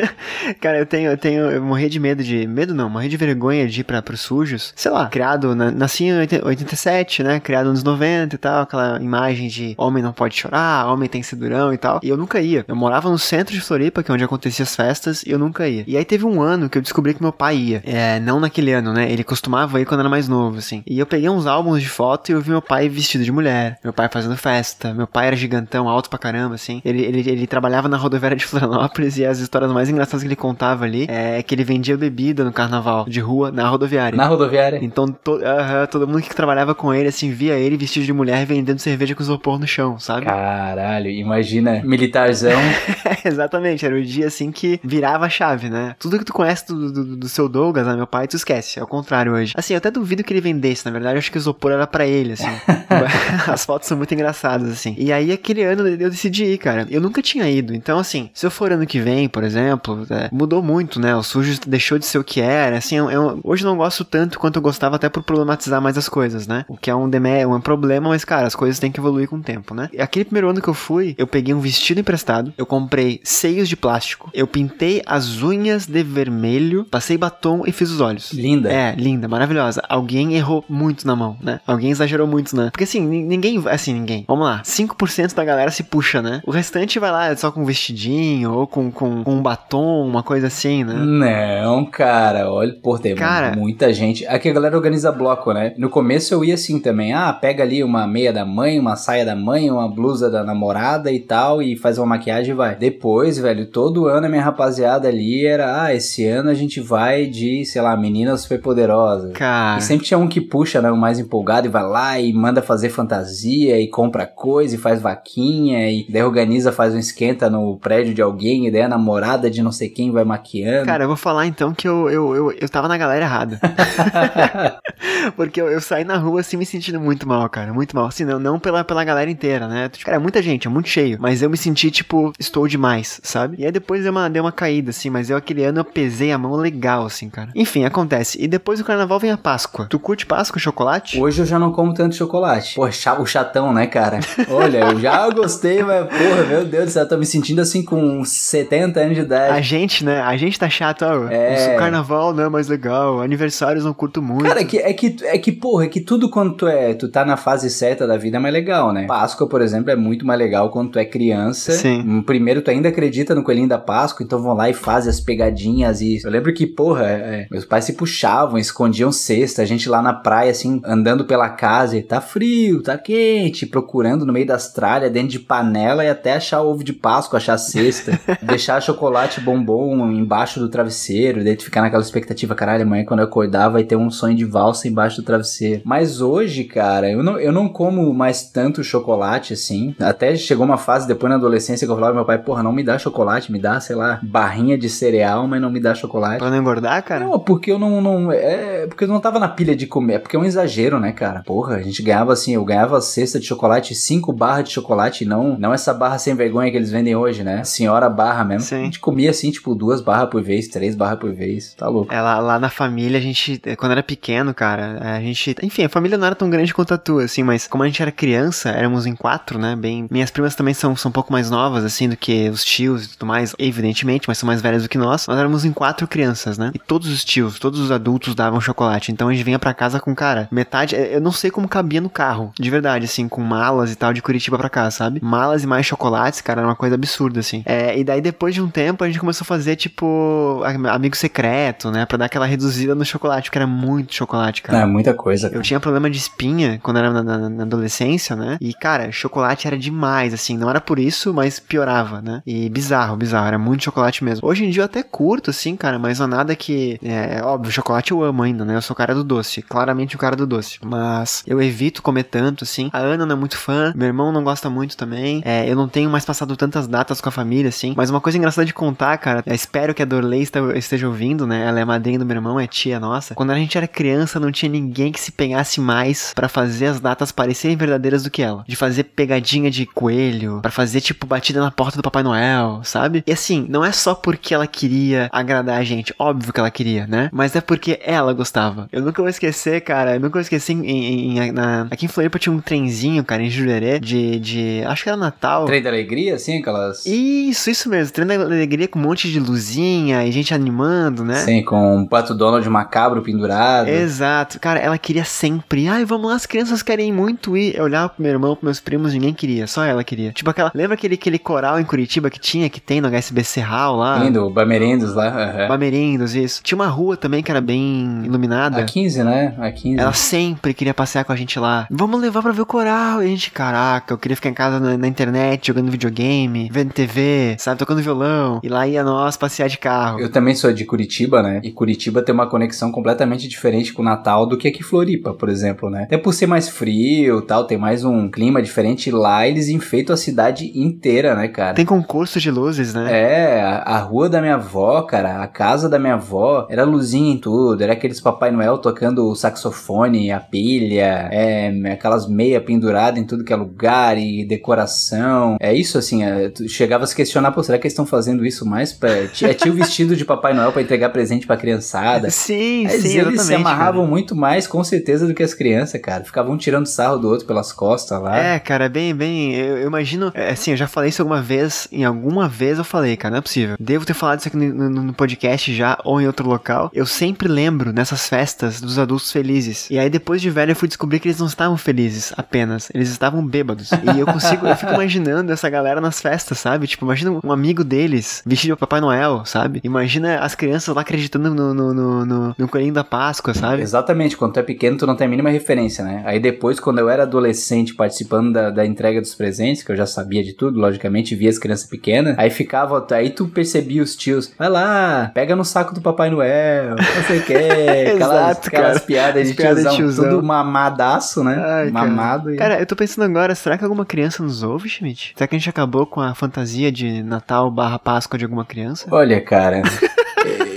<laughs> Cara, eu tenho, eu tenho, eu morri de medo de, medo não, morri de vergonha de ir pra, pros sujos. Sei lá, criado, na, nasci em 87, né? Criado nos 90 e tal, aquela imagem de homem não pode chorar, homem tem que ser e tal. E eu nunca ia. Eu morava no centro de Floripa, que é onde acontecia as festas, e eu nunca ia. E aí teve um ano que eu descobri que meu pai ia. É, não naquele ano, né? Ele costumava ir quando era mais novo, assim. E eu peguei uns álbuns de foto e eu vi meu pai vestido de mulher, meu pai fazendo festa, meu pai era gigantão, alto pra caramba, assim. Ele, ele, ele trabalhava na rodoviária de <laughs> Florianópolis e as histórias mais engraçadas que ele contava ali é que ele vendia bebida no carnaval de rua na rodoviária. Na rodoviária? Então to, uh -huh, todo mundo que trabalhava com ele, assim, via ele vestido de mulher vendendo cerveja com isopor no chão, sabe? Caralho, imagina, militarzão. <laughs> Exatamente, era o dia assim que virava a chave, né? Tudo que tu conhece do, do, do seu Douglas, né, meu pai, tu esquece. É o contrário hoje. Assim, eu até duvido que ele vendesse, na verdade, eu acho que o isopor era para ele, assim. <laughs> As fotos são muito engraçadas, assim. E aí, aquele ano eu decidi ir, cara. Eu nunca tinha ido. Então, assim, se eu for ano que vem, por exemplo, é, mudou muito, né? O sujo deixou de ser o que era. Assim, eu, eu, hoje não gosto tanto quanto eu gostava, até por problematizar mais as coisas, né? O que é um, demé, um problema, mas, cara, as coisas têm que evoluir com o tempo, né? E aquele primeiro ano que eu fui, eu peguei um vestido emprestado, eu comprei seios de plástico, eu pintei as unhas de vermelho, passei batom e fiz os olhos. Linda. É, linda, maravilhosa. Alguém errou muito na mão, né? Alguém exagerou muito, né? Porque assim, ninguém, assim, ninguém. Vamos lá, 5% da galera se puxa, né? O restante vai lá só com um vestidinho ou com, com, com um batom, uma coisa assim, né? Não, cara, olha, por tem cara, muita gente. Aqui a galera organiza bloco, né? No começo eu ia assim também, ah, pega ali uma meia da mãe, uma saia da mãe, uma blusa da namorada e tal, e faz uma maquiagem e vai. Depois, velho, todo ano a minha rapaziada ali era, ah, esse ano a gente vai de, sei lá, meninas superpoderosas. Cara. E sempre tinha um que puxa, né, o mais empolgado e vai lá e manda fazer fantasia e compra coisa e faz vaquinha e daí organiza, faz um esquenta no prédio de alguém e daí a namorada de não sei quem vai maquiando. Cara, eu vou falar então que eu, eu, eu, eu tava na galera errada. <laughs> Porque eu, eu, saí na rua assim me sentindo muito mal, cara. Muito mal. Assim, não, não pela, pela galera inteira, né? Cara, é muita gente, é muito cheio. Mas eu me senti, tipo, estou demais, sabe? E aí depois deu uma, deu uma caída, assim. Mas eu aquele ano eu pesei a mão legal, assim, cara. Enfim, acontece. E depois do carnaval vem a Páscoa. Tu curte Páscoa, chocolate? Hoje eu já não como tanto chocolate. Pô, o chatão, né, cara? <laughs> Olha, eu já gostei, mas, porra, meu Deus do céu, tô me sentindo assim com 70 anos de idade. A gente, né? A gente tá chato, ó. É. O carnaval não é mais legal. Aniversários não curto muito. Cara, é que, é que, é que, porra, é que tudo quando tu é, tu tá na fase certa da vida é mais legal, né? Páscoa, por exemplo, é muito mais legal quando tu é criança. Sim. Primeiro, tu ainda acredita no coelhinho da Páscoa, então vão lá e fazem as pegadinhas e... Eu lembro que, porra, é, meus pais se puxavam, escondiam cesta, a gente lá na praia, assim, andando pela casa e tá frio, tá quente, procurando no meio das tralhas, dentro de panela e até achar ovo de Páscoa, achar cesta, <laughs> deixar chocolate bombom embaixo do travesseiro, daí tu ficar naquela expectativa, caralho, amanhã quando eu acordar vai ter um sonho de valsa embaixo do travesseiro. Mas hoje, cara, eu não, eu não como mais tanto chocolate assim. Até chegou uma fase depois na adolescência que eu falava meu pai, porra, não me dá chocolate, me dá, sei lá, barrinha de cereal, mas não me dá chocolate. Pra não engordar, cara? Não, porque eu não, não é, porque eu não tava na pilha de comer, é porque é um exagero, né, cara? Porra, a gente ganhava assim, eu ganhava cesta de chocolate, cinco barras de chocolate, não, não essa barra sem vergonha que eles vendem hoje, né? Senhora barra mesmo. Sim. A gente comia assim, tipo, duas barras por vez, três barras por vez. Tá louco. É, lá, lá na família, a gente, quando era pequeno, cara, a gente. Enfim, a família não era tão grande quanto a tua, assim, mas como a gente era criança, éramos em quatro, né? Bem. Minhas primas também são, são um pouco mais novas, assim, do que os tios e tudo mais, evidentemente, mas são mais velhas do que nós. Nós éramos em quatro crianças, né? E todos os tios, todos os adultos davam chocolate. Então a gente vinha pra casa com, cara, metade. Eu não sei como cabia no carro, de verdade, assim, com malas e tal, de Curitiba pra cá, sabe? Malas e mais chocolates, cara, era uma coisa absurda, assim. É, e daí depois de um tempo a gente começou a fazer, tipo, amigo secreto, né? Pra dar aquela reduzida no chocolate, porque era muito chocolate, cara. É, muita coisa. Cara. Eu tinha problema de espinha quando era na, na, na, adolescência, né? E, cara, chocolate era demais, assim. Não era por isso, mas piorava, né? E bizarro, bizarro, era muito chocolate mesmo. Hoje em dia eu até curto, assim, cara, mas não é nada que. É óbvio, chocolate eu amo ainda, né? Eu sou o cara do doce, claramente o cara do doce. Mas eu evito comer tanto, assim. A Ana não é muito fã, meu irmão não gosta muito também. É, eu não tenho mais passado tantas datas com a família, assim. Mas uma coisa engraçada de contar, cara, é, espero que a Dorley esteja ouvindo, né? Ela é madrinha do meu irmão, é tia nossa. Quando a gente era criança, não tinha ninguém que se pegasse mais para fazer as datas parecerem verdadeiras do que ela. De fazer pegadinha de coelho, para fazer tipo batida na porta do Papai Noel, sabe? E assim, não é só porque ela queria agradar a gente, óbvio que ela queria, né? Mas é porque ela gostava. Eu nunca vou esquecer, cara, eu nunca vou esquecer em, em, em na, aqui em Floripa tinha um trenzinho, cara, em Jurerê, de, de, acho que era Natal. Trem da alegria, assim, aquelas... Isso, isso mesmo, trem da alegria com um monte de luzinha e gente animando, né? Sim, com um pato Donald macabro pendurado. Exato, cara, ela queria sempre, ai, vamos lá, as crianças querem muito ir. Eu olhava pro meu irmão, pros meus primos, ninguém queria, só ela queria. Tipo aquela, lembra aquele, aquele coral em Curitiba que tinha, que tem no HSBC Hall lá? Lindo, Bamerindos lá. Uhum. Bamerindos, isso. Tinha uma rua também que era bem iluminada. A 15, né? A 15. Ela sempre queria passear com a gente lá. Vamos levar pra ver o coral. E a gente, caraca, eu queria ficar em casa na, na internet, jogando videogame, vendo TV, sabe, tocando violão. E lá ia nós passear de carro. Eu também sou de Curitiba, né? E Curitiba tem uma conexão completamente diferente com o Natal do que aqui Floripa, por exemplo, né? Até por ser mais frio tal, tem mais um clima diferente. Lá eles enfeitam a cidade inteira, né, cara? Tem concurso de luzes, né? É, a, a rua da minha avó, cara, a casa da minha avó, era luzinha em tudo. Era aqueles Papai Noel tocando o saxofone, a pilha, é, aquelas meia penduradas em tudo que é lugar e decoração. É isso, assim, é, tu chegava a se questionar, pô, será que eles estão fazendo isso mais pra... <laughs> É tio vestido de Papai Noel para entregar presente pra criançada. Sim, Mas sim, eles se amarravam cara. muito mais, com certeza, do que as crianças, cara. Ficavam tirando sarro do outro pelas costas lá. É, cara, bem, bem. Eu, eu imagino. É, assim, eu já falei isso alguma vez. Em alguma vez eu falei, cara, não é possível. Devo ter falado isso aqui no, no, no podcast já ou em outro local. Eu sempre lembro nessas festas dos adultos felizes. E aí depois de velho eu fui descobrir que eles não estavam felizes apenas. Eles estavam bêbados. E eu consigo, eu fico imaginando essa galera nas festas, sabe? Tipo, imagina um amigo deles vestido de Papai Noel, sabe? Imagina as crianças lá acreditando no, no, no, no, no coelhinho da Páscoa, sabe? Exatamente, quando tu é pequeno tu não tem a mínima referência, né? Aí depois, quando eu era adolescente participando da, da entrega dos presentes, que eu já sabia de tudo, logicamente, via as crianças pequenas, aí ficava, aí tu percebia os tios, vai lá, pega no saco do Papai Noel, não sei o que, <laughs> aquelas, Exato, aquelas cara. piadas de Piada de tiozão, tiozão. tudo mamadaço, né? Ai, cara. Mamado. E... Cara, eu tô pensando agora, será que alguma criança nos ouve, Schmidt? Será que a gente acabou com a fantasia de Natal barra Páscoa de alguma criança? Olha, cara.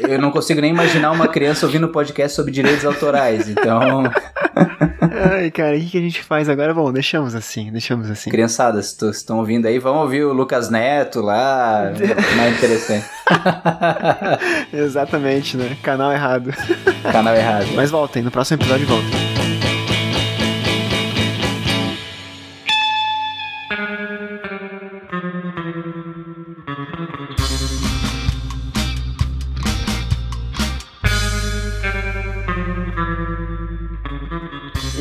Eu não consigo nem imaginar uma criança ouvindo podcast sobre direitos autorais, então. <laughs> Ai, cara, o que, a gente faz agora? Bom, deixamos assim, deixamos assim. Criançadas, se estão ouvindo aí, vão ouvir o Lucas Neto lá. <laughs> Mais interessante. Exatamente, né? Canal errado. Canal errado. Mas voltem, no próximo episódio volta.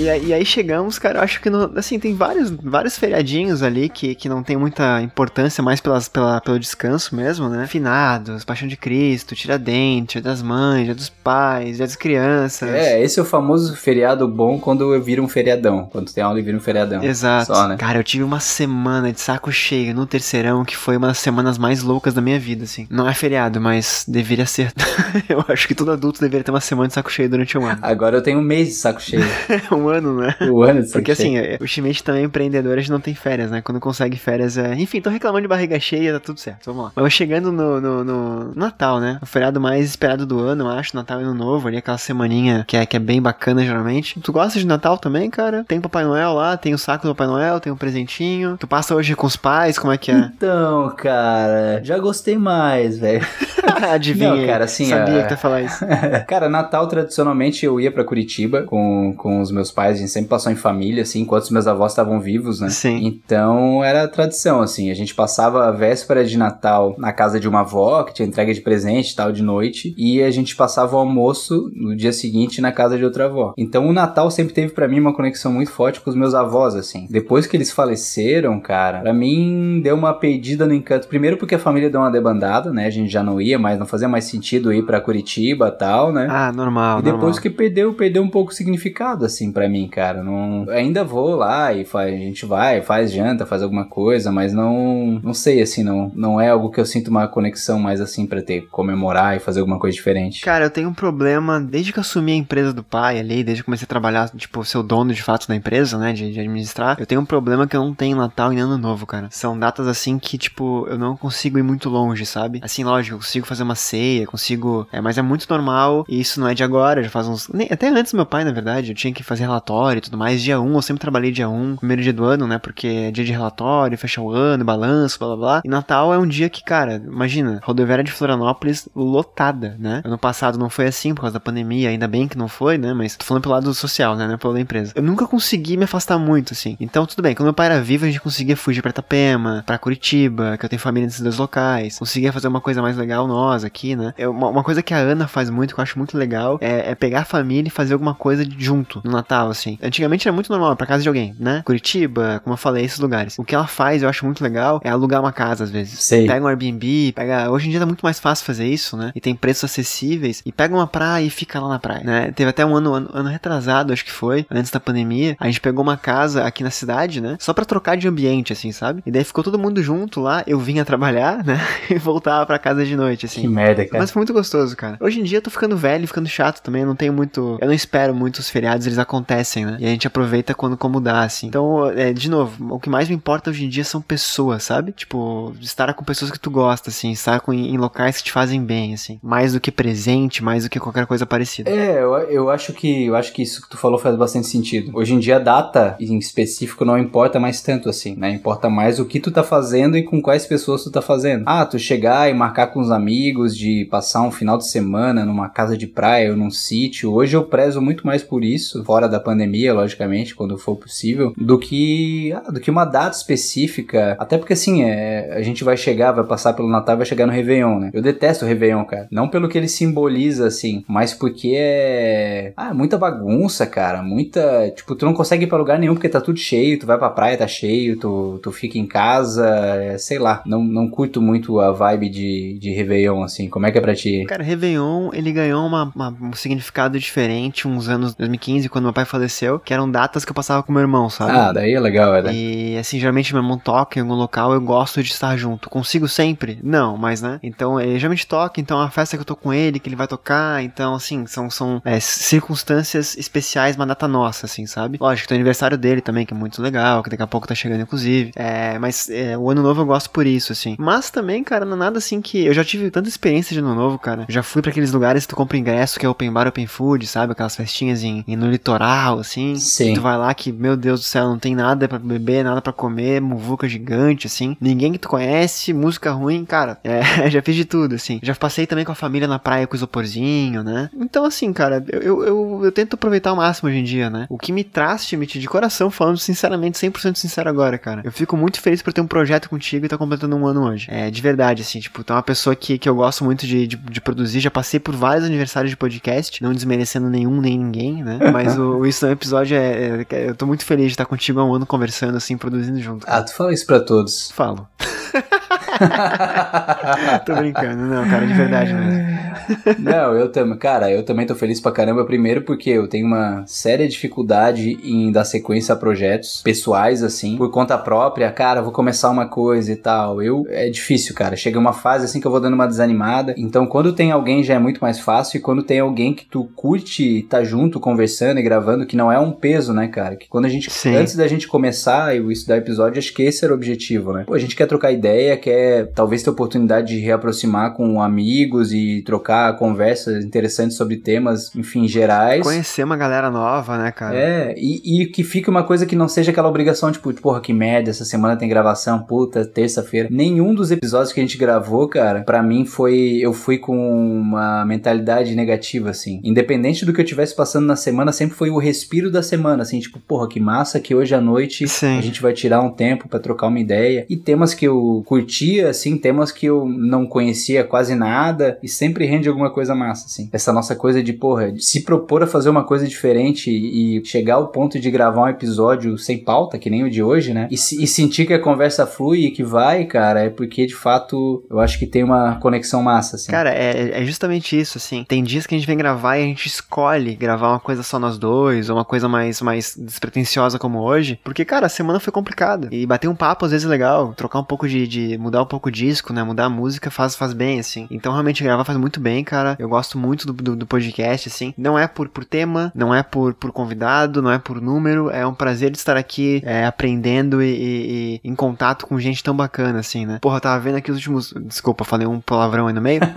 E aí, e aí chegamos, cara, eu acho que no- assim, tem vários, vários feriadinhos ali que, que não tem muita importância mais pelas, pela, pelo descanso mesmo, né? Finados, Paixão de Cristo, Tiradentes, Dia das Mães, Dia dos Pais, Dia das Crianças. É, esse é o famoso feriado bom quando eu viro um feriadão. Quando tem aula e vira um feriadão. Exato. Só, né? Cara, eu tive uma semana de saco cheio no terceirão que foi uma das semanas mais loucas da minha vida, assim. Não é feriado, mas deveria ser. <laughs> eu acho que todo adulto deveria ter uma semana de saco cheio durante um ano. Agora eu tenho um mês de saco cheio. <laughs> um ano, né? O ano Porque assim, cheio. é, o Schmidt também é empreendedor, a gente não tem férias, né? Quando consegue férias é. Enfim, tô reclamando de barriga cheia, tá tudo certo. Vamos lá. Mas chegando no, no, no Natal, né? O feriado mais esperado do ano, acho. Natal e Ano Novo, ali, aquela semaninha que é, que é bem bacana geralmente. Tu gosta de Natal também, cara? Tem Papai Noel lá, tem o saco do Papai Noel, tem um presentinho. Tu passa hoje com os pais, como é que é? Então, cara, já gostei mais, velho. <laughs> Adivinha. Não, cara, assim, Sabia é- que tu ia falar isso. <laughs> Cara, Natal, tradicionalmente, eu ia pra Curitiba com, com os meus pais, a gente sempre passou em família, assim, enquanto os meus avós estavam vivos, né? Sim. Então, era tradição, assim, a gente passava a véspera de Natal na casa de uma avó, que tinha entrega de presente e tal, de noite, e a gente passava o almoço no dia seguinte na casa de outra avó. Então, o Natal sempre teve pra mim uma conexão muito forte com os meus avós, assim. Depois que eles faleceram, cara, pra mim deu uma perdida no encanto. Primeiro porque a família deu uma debandada, né? A gente já não ia, mas não fazia mais sentido ir pra Curitiba e tal, né? Ah, normal, E depois normal. que perdeu, perdeu um pouco o significado, assim, pra para mim, cara. Não, ainda vou lá e faz, a gente vai, faz janta, faz alguma coisa, mas não, não sei assim, não, não é algo que eu sinto uma conexão mais assim para ter comemorar e fazer alguma coisa diferente. Cara, eu tenho um problema desde que eu assumi a empresa do pai ali, desde que comecei a trabalhar, tipo, ser o dono de fato da empresa, né, de, de administrar, eu tenho um problema que eu não tenho Natal e Ano Novo, cara. São datas assim que, tipo, eu não consigo ir muito longe, sabe? Assim, lógico, eu consigo fazer uma ceia, consigo. É, mas é muito normal e isso não é de agora, já faz uns. Nem, até antes do meu pai, na verdade, eu tinha que fazer relatório e tudo mais. Dia 1, eu sempre trabalhei dia 1, primeiro dia do ano, né? Porque é dia de relatório, fechar o ano, balanço, blá blá blá. E Natal é um dia que, cara, imagina, rodoviária de Florianópolis lotada, né? Ano passado não foi assim por causa da pandemia, ainda bem que não foi, né? Mas tô falando pelo lado social, né? Não é pelo da empresa. Eu nunca consegui me afastar muito, assim. Então, tudo bem, quando meu pai era vivo, a gente conseguia fugir pra Itapema, pra Curitiba, que eu tenho família nesses dois locais. Conseguia fazer uma coisa mais legal nós aqui, né? É uma, uma coisa que a Ana faz muito, que eu acho muito legal, é, é pegar a família e fazer alguma coisa junto no Natal, assim. Antigamente era muito normal, pra casa de alguém, né? Curitiba, como eu falei, esses lugares. O que ela faz, eu acho muito legal, é alugar uma casa, às vezes. Sei. Pega um Airbnb, pega. Hoje em dia tá muito mais fácil fazer isso, né? E tem preços acessíveis. E pega uma praia e fica lá na praia, né? Teve até um ano, ano, ano retrasado, acho que foi, antes da pandemia. A gente pegou uma casa aqui na cidade, né? Só pra trocar de ambiente, assim, sabe? E daí ficou todo mundo junto lá. Eu vinha trabalhar, né? <laughs> E voltava pra casa de noite, assim. Que merda, cara. Mas foi muito gostoso, cara. Hoje em dia eu tô ficando velho, ficando chato também. Eu não tenho muito. Eu não espero muito os feriados, eles acontecem, né? E a gente aproveita quando como dá, assim. Então, é, de novo, o que mais me importa hoje em dia são pessoas, sabe? Tipo, estar com pessoas que tu gosta, assim. Estar com, em locais que te fazem bem, assim. Mais do que presente, mais do que qualquer coisa parecida. É, eu, eu acho que eu acho que isso que tu falou faz bastante sentido. Hoje em dia a data em específico não importa mais tanto assim, né? Importa mais o que tu tá fazendo e com quais pessoas tu tá fazendo. Ah, tu chegar e marcar com os amigos de passar um final de semana numa casa de praia ou num sítio. Hoje eu prezo muito mais por isso, fora da pandemia, logicamente, quando for possível, do que ah, do que uma data específica. Até porque assim, é, a gente vai chegar, vai passar pelo Natal, vai chegar no Réveillon, né? Eu detesto o Réveillon, cara. Não pelo que ele simboliza assim, mas porque é ah, muita bagunça, cara, muita, tipo, tu não consegue ir pra lugar nenhum porque tá tudo cheio, tu vai pra praia, tá cheio, tu, tu fica em casa, é, sei lá, não, não curto muito a vibe de, de Réveillon, assim, como é que é pra ti? Cara, Réveillon, ele ganhou uma, uma- um significado diferente uns anos 2015, quando meu pai faleceu, que eram datas que eu passava com meu irmão, sabe? Ah, daí é legal, é. E assim, geralmente meu irmão toca em algum local, eu gosto de estar junto. Consigo sempre? Não, mas né? Então ele geralmente toca, então é uma festa que eu tô com ele, que ele vai tocar, então assim, são, são é, circunstâncias especiais, uma data nossa, assim, sabe? Lógico, tem o aniversário dele também, que é muito legal, que daqui a pouco tá chegando, inclusive. É, mas é, o ano novo eu gosto por isso, assim. Mas também, cara, não é nada assim que. Eu já tive tanta experiência de ano novo, cara. Eu já fui pra aqueles lugares que tu compra ingresso, que é open bar, open food, sabe? Aquelas festinhas em, em- no litoral, assim. Sim. Tu vai lá que, meu Deus do céu, não tem nada pra beber, nada pra comer, muvuca gigante, assim. Ninguém que tu conhece, música ruim, cara. <laughs> É, já fiz de tudo, assim. Já passei também com a família na praia com isoporzinho, né? Então, assim, cara, eu, eu, eu, eu tento aproveitar o máximo hoje em dia, né? O que me traz, Timit, de coração, falando sinceramente, 100% sincero agora, cara. Eu fico muito feliz por ter um projeto contigo e tá completando um ano hoje. É, de verdade, assim, tipo, é uma pessoa que, que eu gosto muito de, de, de produzir. Já passei por vários aniversários de podcast, não desmerecendo nenhum nem ninguém, né? Mas o, o Isso um episódio é, é- Eu tô muito feliz de estar contigo há um ano conversando, assim, produzindo junto. Ah, tu fala isso pra todos. Falo. <laughs> <laughs> tô brincando, não, cara, de verdade mesmo. <laughs> Não, eu também, cara, eu também tô feliz pra caramba. Primeiro porque eu tenho uma séria dificuldade em dar sequência a projetos pessoais, assim, por conta própria. Cara, vou começar uma coisa e tal. Eu, é difícil, cara. Chega uma fase assim que eu vou dando uma desanimada. Então, quando tem alguém já é muito mais fácil. E quando tem alguém que tu curte tá junto, conversando e gravando, que não é um peso, né, cara? Que quando a gente, Sim. antes da gente começar e isso da episódio, acho que esse era o objetivo, né? Pô, a gente quer trocar ideia, quer talvez ter oportunidade de reaproximar com amigos e trocar conversas interessantes sobre temas, enfim, gerais. Conhecer uma galera nova, né, cara? É, e, e que fique uma coisa que não seja aquela obrigação, tipo, porra, que merda, essa semana tem gravação, puta, terça-feira. Nenhum dos episódios que a gente gravou, cara, pra mim foi. Eu fui com uma mentalidade negativa, assim. Independente do que eu tivesse passando na semana, sempre foi o respiro da semana, assim, tipo, porra, que massa que hoje à noite Sim. a gente vai tirar um tempo pra trocar uma ideia. E temas que eu curti dia, assim, temas que eu não conhecia quase nada e sempre rende alguma coisa massa, assim. Essa nossa coisa de, porra, de se propor a fazer uma coisa diferente e chegar ao ponto de gravar um episódio sem pauta, que nem o de hoje, né? E, e sentir que a conversa flui e que vai, cara, é porque de fato eu acho que tem uma conexão massa, assim. Cara, é, é justamente isso, assim. Tem dias que a gente vem gravar e a gente escolhe gravar uma coisa só nós dois, ou uma coisa mais, mais despretensiosa como hoje, porque, cara, a semana foi complicada. E bater um papo às vezes é legal, trocar um pouco de, de mudar um pouco o disco, né? Mudar a música faz, faz bem, assim. Então, realmente, gravar faz muito bem, cara. Eu gosto muito do, do, do podcast, assim. Não é por, por tema, não é por, por convidado, não é por número. É um prazer de estar aqui é, aprendendo e, e, e, em contato com gente tão bacana, assim, né? Porra, eu tava vendo aqui os últimos. Desculpa, falei um palavrão aí no meio. <laughs>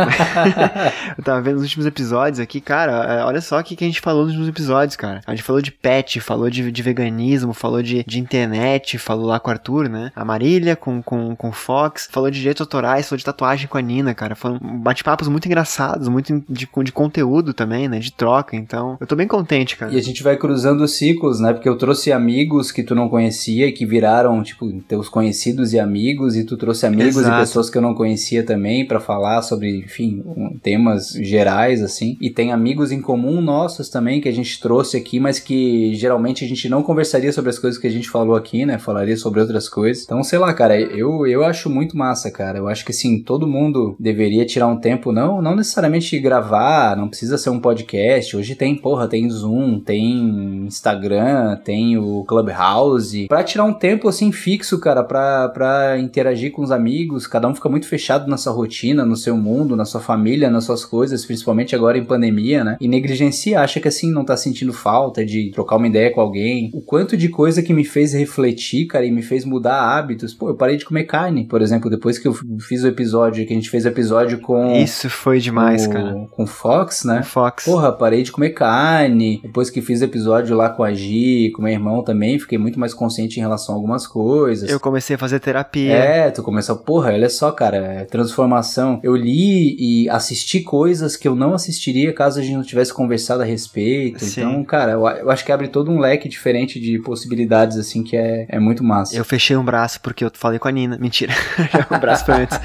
<laughs> eu tava vendo os últimos episódios aqui, cara. É, olha só o que, que a gente falou nos últimos episódios, cara. A gente falou de pet, falou de, de veganismo, falou de, de internet, falou lá com o Arthur, né? A Marília com, com, com o Fox, falou de direitos autorais, falou de tatuagem com a Nina, cara. Foram bate-papos muito engraçados, muito de, de conteúdo também, né? De troca. Então, eu tô bem contente, cara. E a gente vai cruzando os ciclos, né? Porque eu trouxe amigos que tu não conhecia e que viraram, tipo, teus conhecidos e amigos, e tu trouxe amigos Exato. e pessoas que eu não conhecia também para falar sobre, enfim, temas gerais, assim. E tem amigos em comum nossos também que a gente trouxe aqui, mas que geralmente a gente não conversaria sobre as coisas que a gente falou aqui, né? Falaria sobre outras coisas. Então, sei lá, cara, eu, eu acho muito massa, cara. Eu acho que, assim, todo mundo deveria tirar um tempo, não, não necessariamente gravar, não precisa ser um podcast. Hoje tem, porra, tem Zoom, tem Instagram, tem o Clubhouse. Pra tirar um tempo, assim, fixo, cara, pra, pra interagir com os amigos. Cada um fica muito fechado na sua rotina, no seu mundo, na sua família, nas suas coisas, principalmente agora em pandemia, né? E negligencia, acha que, assim, não tá sentindo falta de trocar uma ideia com alguém. O quanto de coisa que me fez refletir, cara, e me fez mudar hábitos. Pô, eu parei de comer carne, por exemplo, depois que eu fiz o episódio, que a gente fez o episódio com. Isso foi demais, com, cara. Com Fox, né? Com Fox. Porra, parei de comer carne. Depois que fiz o episódio lá com a Gi, com meu irmão também, fiquei muito mais consciente em relação a algumas coisas. Eu comecei a fazer terapia. É, tu começou, porra, olha só, cara, é transformação. Eu li e assisti coisas que eu não assistiria caso a gente não tivesse conversado a respeito. Sim. Então, cara, eu, eu, acho que abre todo um leque diferente de possibilidades, assim, que é, é muito massa. Eu fechei um braço porque eu falei com a Nina. Mentira. <laughs> <laughs> um braço foi antes.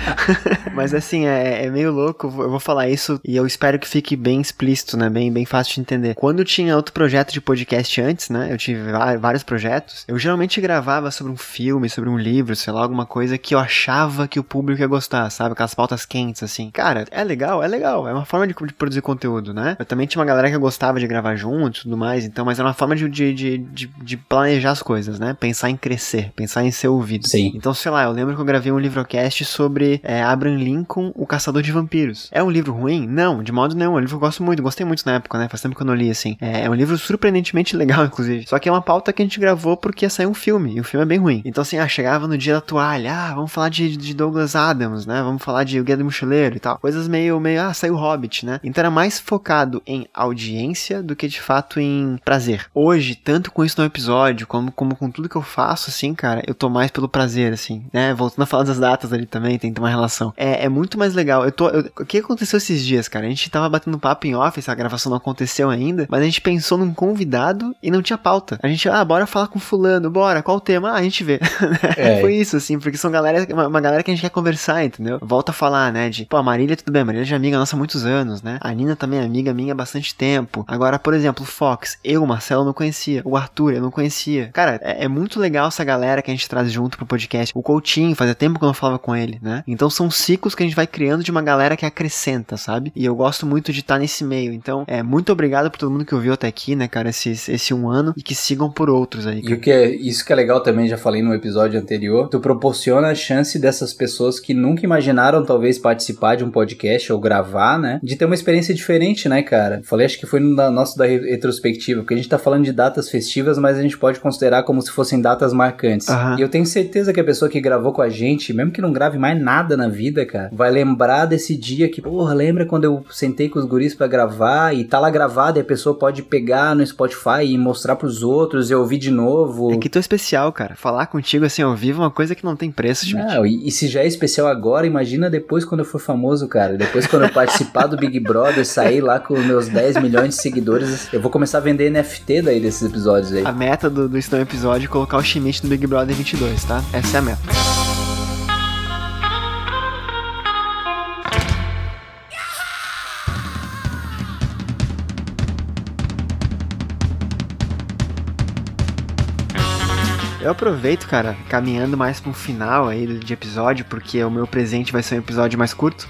Mas assim, é, é, meio louco. Eu vou falar isso e eu espero que fique bem explícito, né? Bem, bem fácil de entender. Quando eu tinha outro projeto de podcast antes, né? Eu tive vários projetos. Eu geralmente gravava sobre um filme, sobre um livro, sei lá, alguma coisa que eu achava que o público ia gostar, sabe? Aquelas pautas quentes, assim. Cara, é legal, é legal. É uma forma de, de produzir conteúdo, né? Eu também tinha uma galera que gostava de gravar junto e tudo mais, então, mas era uma forma de, de, de, de, planejar as coisas, né? Pensar em crescer, pensar em ser ouvido. Sim. Então, sei lá, eu lembro que eu gravei um sobre é, Abraham Lincoln, o Caçador de Vampiros. É um livro ruim? Não, de modo nenhum. É um livro que eu gosto muito, gostei muito na época, né? Faz tempo que eu não li, assim. É, é um livro surpreendentemente legal, <laughs> inclusive. Só que é uma pauta que a gente gravou porque ia sair um filme, e o filme é bem ruim. Então, assim, ah, chegava no dia da toalha, ah, vamos falar de, de Douglas Adams, né? Vamos falar de O Guia do Mochileiro e tal. Coisas meio, meio, ah, saiu Hobbit, né? Então era mais focado em audiência do que de fato em prazer. Hoje, tanto com isso no episódio, como, como com tudo que eu faço, assim, cara, eu tô mais pelo prazer, assim, né? Voltando a falar das datas ali também, tem que ter uma relação. É, é muito mais legal. Eu tô. Eu, o que aconteceu esses dias, cara? A gente tava batendo papo em off, a gravação não aconteceu ainda, mas a gente pensou num convidado e não tinha pauta. A gente, ah, bora falar com fulano, bora, qual o tema? Ah, a gente vê. <laughs> É. Foi isso, assim, porque são galera, uma, uma, galera que a gente quer conversar, entendeu? Volta a falar, né, de, pô, a Marília, tudo bem, a Marília já é amiga nossa há muitos anos, né? A Nina também é amiga minha há bastante tempo. Agora, por exemplo, o Fox, eu, o Marcelo, não conhecia. O Arthur, eu não conhecia. Cara, é, é, muito legal essa galera que a gente traz junto pro podcast. O Coutinho, fazia tempo que eu não falava com ele, né? Então são ciclos que a gente vai criando de uma galera que acrescenta, sabe? E eu gosto muito de estar tá nesse meio. Então, é muito obrigado por todo mundo que ouviu até aqui, né, cara, esse, esse um ano e que sigam por outros aí. Cara. E o que é, isso que é legal também, já falei no episódio anterior, tu proporciona a chance dessas pessoas que nunca imaginaram talvez participar de um podcast ou gravar, né? De ter uma experiência diferente, né, cara? Falei, acho que foi no nosso da retrospectiva, porque a gente tá falando de datas festivas, mas a gente pode considerar como se fossem datas marcantes. Uhum. E eu tenho certeza que a pessoa que gravou com a gente, mesmo que não grave mais nada na vida, cara, vai lembrar desse dia que, porra, lembra quando eu sentei com os guris para gravar e tá lá gravado e a pessoa pode pegar no Spotify e mostrar pros outros e ouvir de novo. É que tô especial, cara. Falar contigo assim ao vivo é uma coisa que não tem preço, gente. Não, e, e se já é especial agora, imagina depois quando eu for famoso, cara. Depois quando eu participar do Big Brother, sair lá com meus 10 milhões de seguidores, eu vou começar a vender NFT daí desses episódios aí. A meta do, do Episódio é colocar o Schmidt no Big Brother 22, tá? Essa é a meta. Eu aproveito, cara, caminhando mais pro final aí de episódio, porque o meu presente vai ser um episódio mais curto.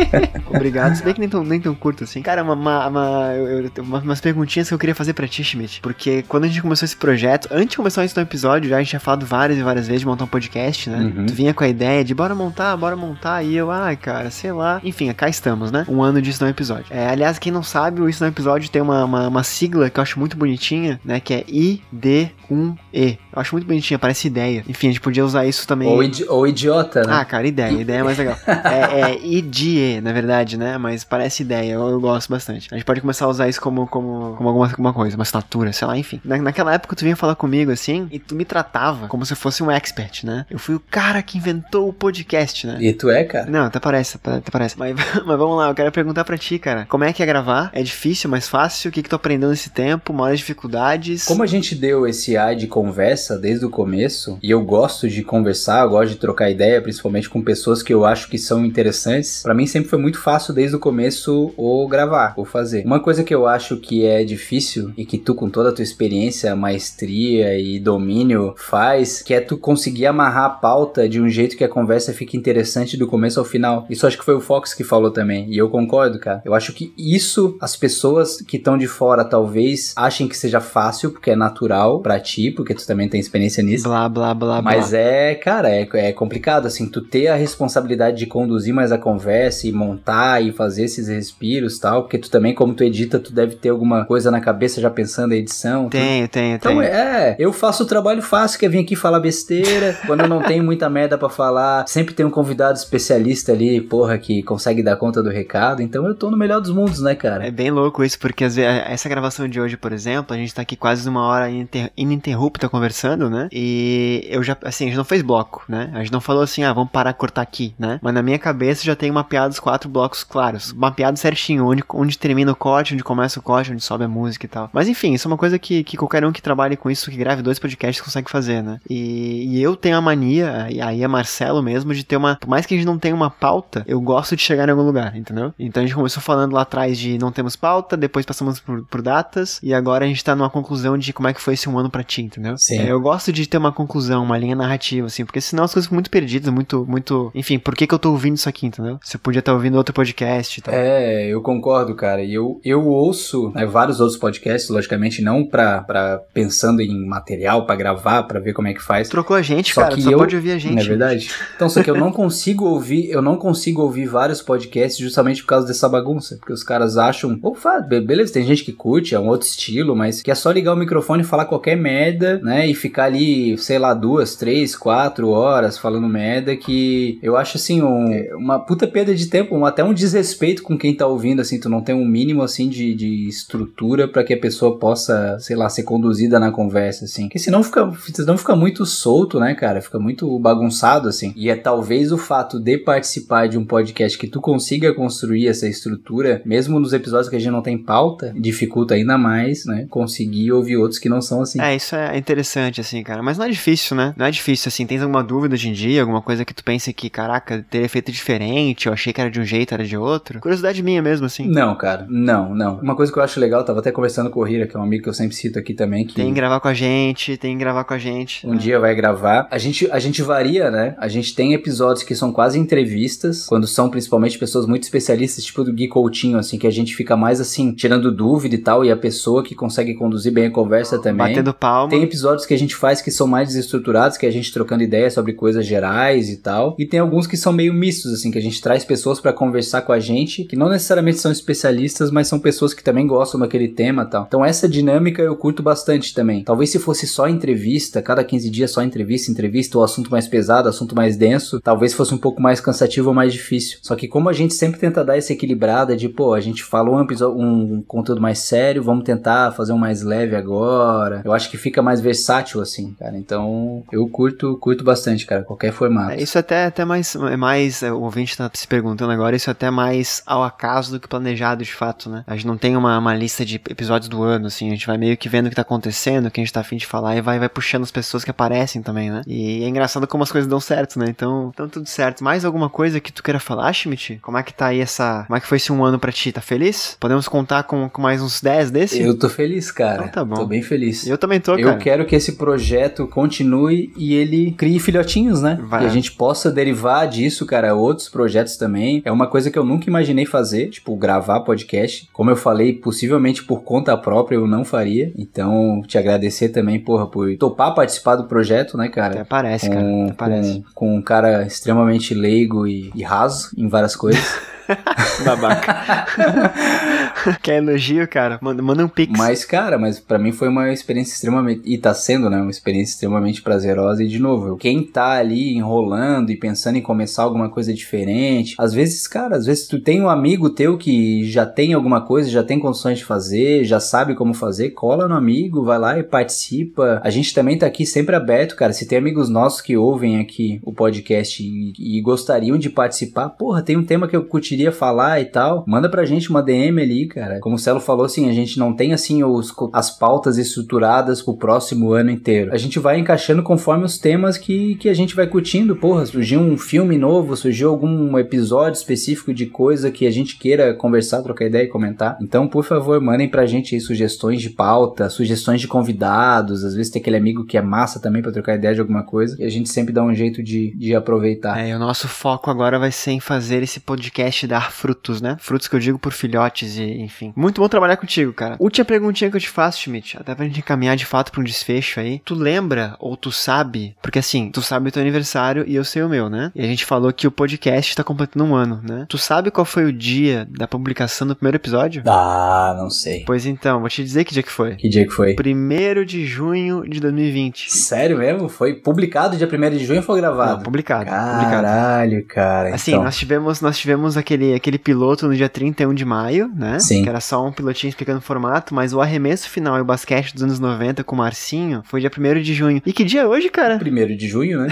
<laughs> Obrigado. Se bem que nem tão, nem tão curto assim. Cara, uma, uma, uma, eu, uma, umas perguntinhas que eu queria fazer pra ti, Schmidt. Porque quando a gente começou esse projeto, antes de começar esse episódio, já a gente tinha falado várias e várias vezes de montar um podcast, né? Uhum. Tu vinha com a ideia de bora montar, bora montar. E eu, ai, cara, sei lá. Enfim, cá estamos, né? Um ano disso no episódio. É, aliás, quem não sabe, o Isso no Episódio tem uma, uma, uma sigla que eu acho muito bonitinha, né? Que é ID1E. Eu acho muito bonitinha, parece ideia. Enfim, a gente podia usar isso também. Ou, idi ou idiota, né? Ah, cara, ideia. Ideia é mais legal. <laughs> é, é IDE, na verdade, né? Mas parece ideia. Eu, eu, gosto bastante. A gente pode começar a usar isso como, como, como alguma, alguma coisa, uma estatura, sei lá, enfim. Na, naquela época tu vinha falar comigo assim e tu me tratava como se fosse um expert, né? Eu fui o cara que inventou o podcast, né? E tu é, cara? Não, até parece, até parece. Mas, <laughs> mas vamos lá, eu quero perguntar pra ti, cara. Como é que é gravar? É difícil, mais fácil? O que que tu aprendeu nesse tempo? Maiores dificuldades? Como a gente deu esse ar de conversa desde o começo, começo, e eu gosto de conversar, eu gosto de trocar ideia, principalmente com pessoas que eu acho que são interessantes, para mim sempre foi muito fácil desde o começo ou gravar, ou fazer. Uma coisa que eu acho que é difícil e que tu com toda a tua experiência, maestria e domínio faz, que é tu conseguir amarrar a pauta de um jeito que a conversa fique interessante do começo ao final. Isso acho que foi o Fox que falou também, e eu concordo, cara. Eu acho que isso as pessoas que estão de fora talvez achem que seja fácil, porque é natural para ti, porque tu também tem experiência nisso blá, blá, blá, Mas blá. é, cara, é, é complicado, assim, tu ter a responsabilidade de conduzir mais a conversa e montar e fazer esses respiros tal, porque tu também, como tu edita, tu deve ter alguma coisa na cabeça já pensando em edição. Tenho, tu... tenho, então, tenho. é, eu faço o trabalho fácil, que é vir aqui falar besteira, <laughs> quando eu não tenho muita merda para falar, sempre tem um convidado especialista ali, porra, que consegue dar conta do recado, então eu tô no melhor dos mundos, né, cara? É bem louco isso, porque essa gravação de hoje, por exemplo, a gente tá aqui quase uma hora ininterrupta conversando, né? E eu já, assim, a gente não fez bloco, né? A gente não falou assim, ah, vamos parar cortar aqui, né? Mas na minha cabeça já tem mapeado os quatro blocos claros, mapeado certinho, onde, onde termina o corte, onde começa o corte, onde sobe a música e tal. Mas enfim, isso é uma coisa que, que qualquer um que trabalhe com isso, que grave dois podcasts, consegue fazer, né? E, e eu tenho a mania, e aí é Marcelo mesmo, de ter uma. Por mais que a gente não tenha uma pauta, eu gosto de chegar em algum lugar, entendeu? Então a gente começou falando lá atrás de não temos pauta, depois passamos por, por datas, e agora a gente tá numa conclusão de como é que foi esse um ano pra ti, entendeu? Sim. É, eu gosto de ter uma conclusão, uma linha narrativa, assim, porque senão as coisas ficam muito perdidas, muito, muito. Enfim, por que, que eu tô ouvindo isso aqui, entendeu? Você podia estar ouvindo outro podcast e tal. É, eu concordo, cara. E eu, eu ouço né, vários outros podcasts, logicamente, não pra, pra pensando em material pra gravar, pra ver como é que faz. Trocou a gente, só cara, que só eu, pode ouvir a gente. Não é verdade? Então, só que eu não consigo ouvir, eu não consigo ouvir vários podcasts justamente por causa dessa bagunça. Porque os caras acham, opa, beleza, tem gente que curte, é um outro estilo, mas que é só ligar o microfone e falar qualquer merda, né? E ficar ali, sei lá, duas, três, quatro horas falando merda que eu acho assim um, uma puta perda de tempo, um, até um desrespeito com quem tá ouvindo, assim, tu não tem um mínimo assim de, de estrutura para que a pessoa possa, sei lá, ser conduzida na conversa, assim. Porque senão fica, senão fica muito solto, né, cara? Fica muito bagunçado, assim. E é talvez o fato de participar de um podcast que tu consiga construir essa estrutura, mesmo nos episódios que a gente não tem pauta, dificulta ainda mais, né? Conseguir ouvir outros que não são assim. É, isso é interessante, assim, cara. Mas não é difícil, né? Não é difícil, assim. Tens alguma dúvida hoje em dia? Alguma coisa que tu pense que, caraca, teria feito diferente? Eu achei que era de um jeito, era de outro? Curiosidade minha mesmo, assim. Não, cara. Não, não. Uma coisa que eu acho legal, tava até conversando com o Hira, que é um amigo que eu sempre cito aqui também. Que... Tem que gravar com a gente, tem que gravar com a gente. Um dia vai gravar. A gente, a gente varia, né? A gente tem episódios que são quase entrevistas, quando são principalmente pessoas muito especialistas, tipo do Gui Coutinho, assim, que a gente fica mais assim, tirando dúvida e tal, e a pessoa que consegue conduzir bem a conversa também. Batendo palma. Tem episódios que a gente faz que são mais desestruturados, que a gente trocando ideias sobre coisas gerais e tal. E tem alguns que são meio mistos, assim, que a gente traz pessoas para conversar com a gente, que não necessariamente são especialistas, mas são pessoas que também gostam daquele tema tal. Então essa dinâmica eu curto bastante também. Talvez se fosse só entrevista, cada 15 dias só entrevista, entrevista, ou assunto mais pesado, assunto mais denso, talvez fosse um pouco mais cansativo ou mais difícil. Só que como a gente sempre tenta dar essa equilibrada de, pô, a gente falou um, um conteúdo mais sério, vamos tentar fazer um mais leve agora. Eu acho que fica mais versátil assim, cara. Então eu curto, curto bastante, cara, qualquer formato. É, isso até até mais é mais é, o ouvinte tá se perguntando agora, isso é até mais ao acaso do que planejado de fato, né? A gente não tem uma, uma lista de episódios do ano assim, a gente vai meio que vendo o que tá acontecendo, o que a gente tá afim de falar e vai vai puxando as pessoas que aparecem também, né? E é engraçado como as coisas dão certo, né? Então, então tudo certo. Mais alguma coisa que tu queira falar, Schmidt? Como é que tá aí essa, como é que foi esse um ano para ti? Tá feliz? Podemos contar com, com mais uns 10 desse? Eu tô feliz, cara. Então tá bom. Tô bem feliz. Eu também tô, cara. Eu quero que esse projeto continue e ele crie filhotinhos, né? Vai. E a gente possa derivar disso, cara, outros projetos também. É uma coisa que eu nunca imaginei fazer, tipo, gravar podcast. Como eu falei, possivelmente por conta própria eu não faria. Então, te agradecer também, porra, por topar participar do projeto, né, cara? Até parece, cara. com, Até parece. com, com um cara extremamente leigo e, e raso em várias coisas. <laughs> Babaca. <laughs> <laughs> Quer elogio, cara? Manda, manda um pix. mas, cara, mas pra mim foi uma experiência extremamente. E tá sendo, né? Uma experiência extremamente prazerosa. E, de novo, quem tá ali enrolando e pensando em começar alguma coisa diferente. Às vezes, cara, às vezes tu tem um amigo teu que já tem alguma coisa, já tem condições de fazer, já sabe como fazer, cola no amigo, vai lá e participa. A gente também tá aqui sempre aberto, cara. Se tem amigos nossos que ouvem aqui o podcast e, e gostariam de participar, porra, tem um tema que eu curtiria falar e tal, manda pra gente uma DM ali, cara. Como o Celo falou, assim, a gente não tem, assim, os, as pautas estruturadas pro próximo ano inteiro. A gente vai encaixando conforme os temas que, que a gente vai curtindo. Porra, surgiu um filme novo, surgiu algum episódio específico de coisa que a gente queira conversar, trocar ideia e comentar. Então, por favor, mandem pra gente aí sugestões de pauta, sugestões de convidados. Às vezes tem aquele amigo que é massa também pra trocar ideia de alguma coisa. E a gente sempre dá um jeito de, de aproveitar. É, e o nosso foco agora vai ser em fazer esse podcast dar frutos, né? Frutos que eu digo por filhotes e, enfim. Muito bom trabalhar contigo, cara. Última perguntinha que eu te faço, Schmidt, até pra gente encaminhar de fato pra um desfecho aí. Tu lembra ou tu sabe? Porque assim, tu sabe o teu aniversário e eu sei o meu, né? E a gente falou que o podcast tá completando um ano, né? Tu sabe qual foi o dia da publicação do primeiro episódio? Ah, não sei. Pois então, vou te dizer que dia que foi. Que dia que foi? Primeiro de junho de 2020. Sério mesmo? Foi publicado dia 1 de junho ou foi gravado? Não, publicado. publicado. Caralho, cara. Assim, então. nós tivemos, nós tivemos aquele, aquele piloto no dia 31 de maio, né? Sim. Que era só um pilotinho explicando o formato, mas o arremesso final e o basquete dos anos 90 com o Marcinho foi dia 1 de junho. E que dia é hoje, cara? Primeiro de junho, né?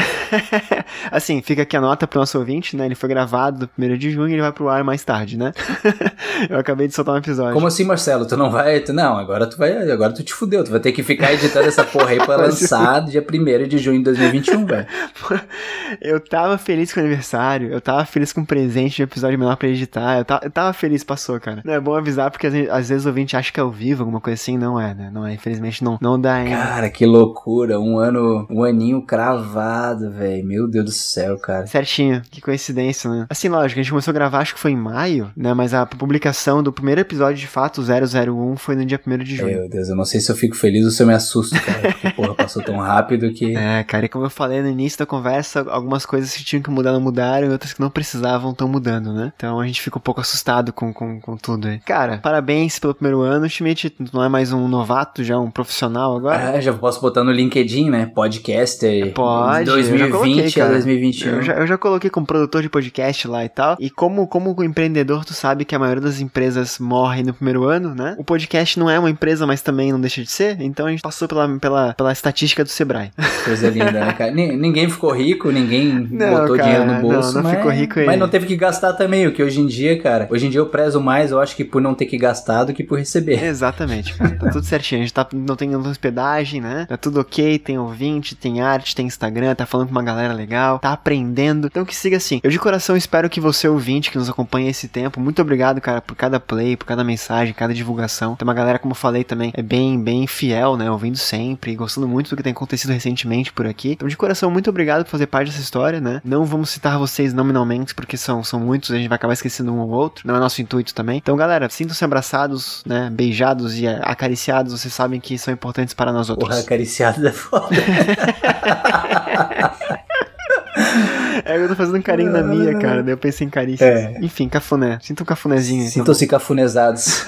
<laughs> assim, fica aqui a nota pro nosso ouvinte, né? Ele foi gravado no 1 de junho e ele vai pro ar mais tarde, né? <laughs> Eu acabei de soltar um episódio. Como assim, Marcelo? Tu não vai. Tu, não, agora tu vai. Agora tu te fudeu. Tu vai ter que ficar editando essa porra aí pra <laughs> lançar dia 1 de junho de 2021, velho. eu tava feliz com o aniversário, eu tava feliz com o presente de episódio menor pra editar, eu tava, eu tava feliz, passou, cara. Não é bom avisar porque às vezes, o ouvinte acha que é ao vivo, alguma coisa assim, não é, né? Não é, infelizmente não, não dá ainda. Cara, que loucura. Um ano, um aninho cravado, velho. Meu Deus do céu, cara. Certinho, que coincidência, né? Assim, lógico, a gente começou a gravar, acho que foi em maio, né? Mas a publicação do primeiro episódio de fato, 001, foi no dia 1 de junho. Meu Deus, eu não sei se eu fico feliz ou se eu me assusto, cara. Porque, porra, passou tão rápido que. <laughs> É, cara, e como eu falei no início da conversa, algumas coisas que tinham que mudar não mudaram e outras que não precisavam estão mudando, né? Então a gente fica um pouco assustado com, com, com tudo aí. Cara, parabéns pelo primeiro ano, Schmidt. Não é mais um novato, já é um profissional agora? Ah, já posso botar no LinkedIn, né? Podcaster. Pode, eu já 2020 coloquei, a cara. 2021. Eu já, eu já coloquei como produtor de podcast lá e tal. E como, como empreendedor, tu sabe que a maioria das empresas morre no primeiro ano, né? O podcast não é uma empresa, mas também não deixa de ser. Então a gente passou pela, pela, pela estatística do Sebrae. <laughs> Coisa linda, né, cara? Ni- Ninguém ficou rico, ninguém Não, botou cara, dinheiro no não, bolso. não mas, ficou rico Mas ele. não teve que gastar também, o que hoje em dia, cara. Hoje em dia eu prezo mais, eu acho que por não ter que gastar do que por receber. <laughs> Exatamente, cara. Tá tudo certinho. A gente tá, não tem hospedagem, né? Tá tudo ok, tem ouvinte, tem arte, tem Instagram, tá falando com uma galera legal, tá aprendendo. Então que siga assim. Eu de coração espero que você, ouvinte, que nos acompanha esse tempo, muito obrigado, cara, por cada play, por cada mensagem, cada divulgação. Tem uma galera, como eu falei também, é bem, bem fiel, né? Ouvindo sempre, gostando muito do que tem acontecido recentemente por aqui. Então, de coração, muito obrigado por fazer parte dessa história, né? Não vamos citar vocês nominalmente, porque são, são muitos, a gente vai acabar esquecendo um ou outro. Não é nosso intuito também. Então, galera, sintam-se abraçados, né? Beijados e acariciados, vocês sabem que são importantes para nós outros. Porra, acariciado é foda. <laughs> É, eu tô fazendo um carinho na minha, cara. Daí eu pensei em carícia. É. Enfim, cafuné. Sinta um cafunézinho. então. Sintam-se cafunezados.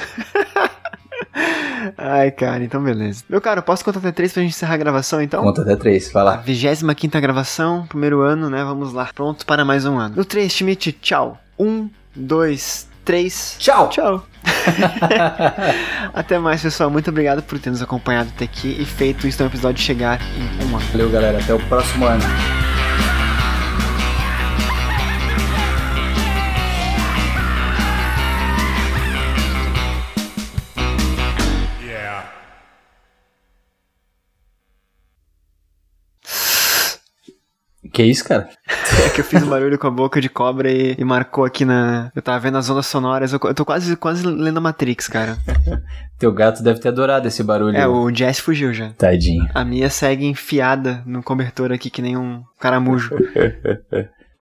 <laughs> Ai, cara, então beleza. Meu cara, posso contar até três pra gente encerrar a gravação, então? Conta até três, vai lá. 25 gravação, primeiro ano, né? Vamos lá. Pronto para mais um ano. No 3, Schmidt, tchau. Um, dois, três. Tchau! Tchau. <laughs> Até mais, pessoal. Muito obrigado por ter nos acompanhado até aqui e feito isso no episódio chegar em um ano. Valeu, galera. Até o próximo ano. Que isso, cara? <laughs> É que eu fiz um barulho com a boca de cobra e, e marcou aqui na. Eu tava vendo as ondas sonoras. Eu, eu tô quase, quase lendo a Matrix, cara. <laughs> Teu gato deve ter adorado esse barulho. É, o Jess fugiu já. Tadinho. A minha segue enfiada no cobertor aqui que nem um caramujo. <laughs>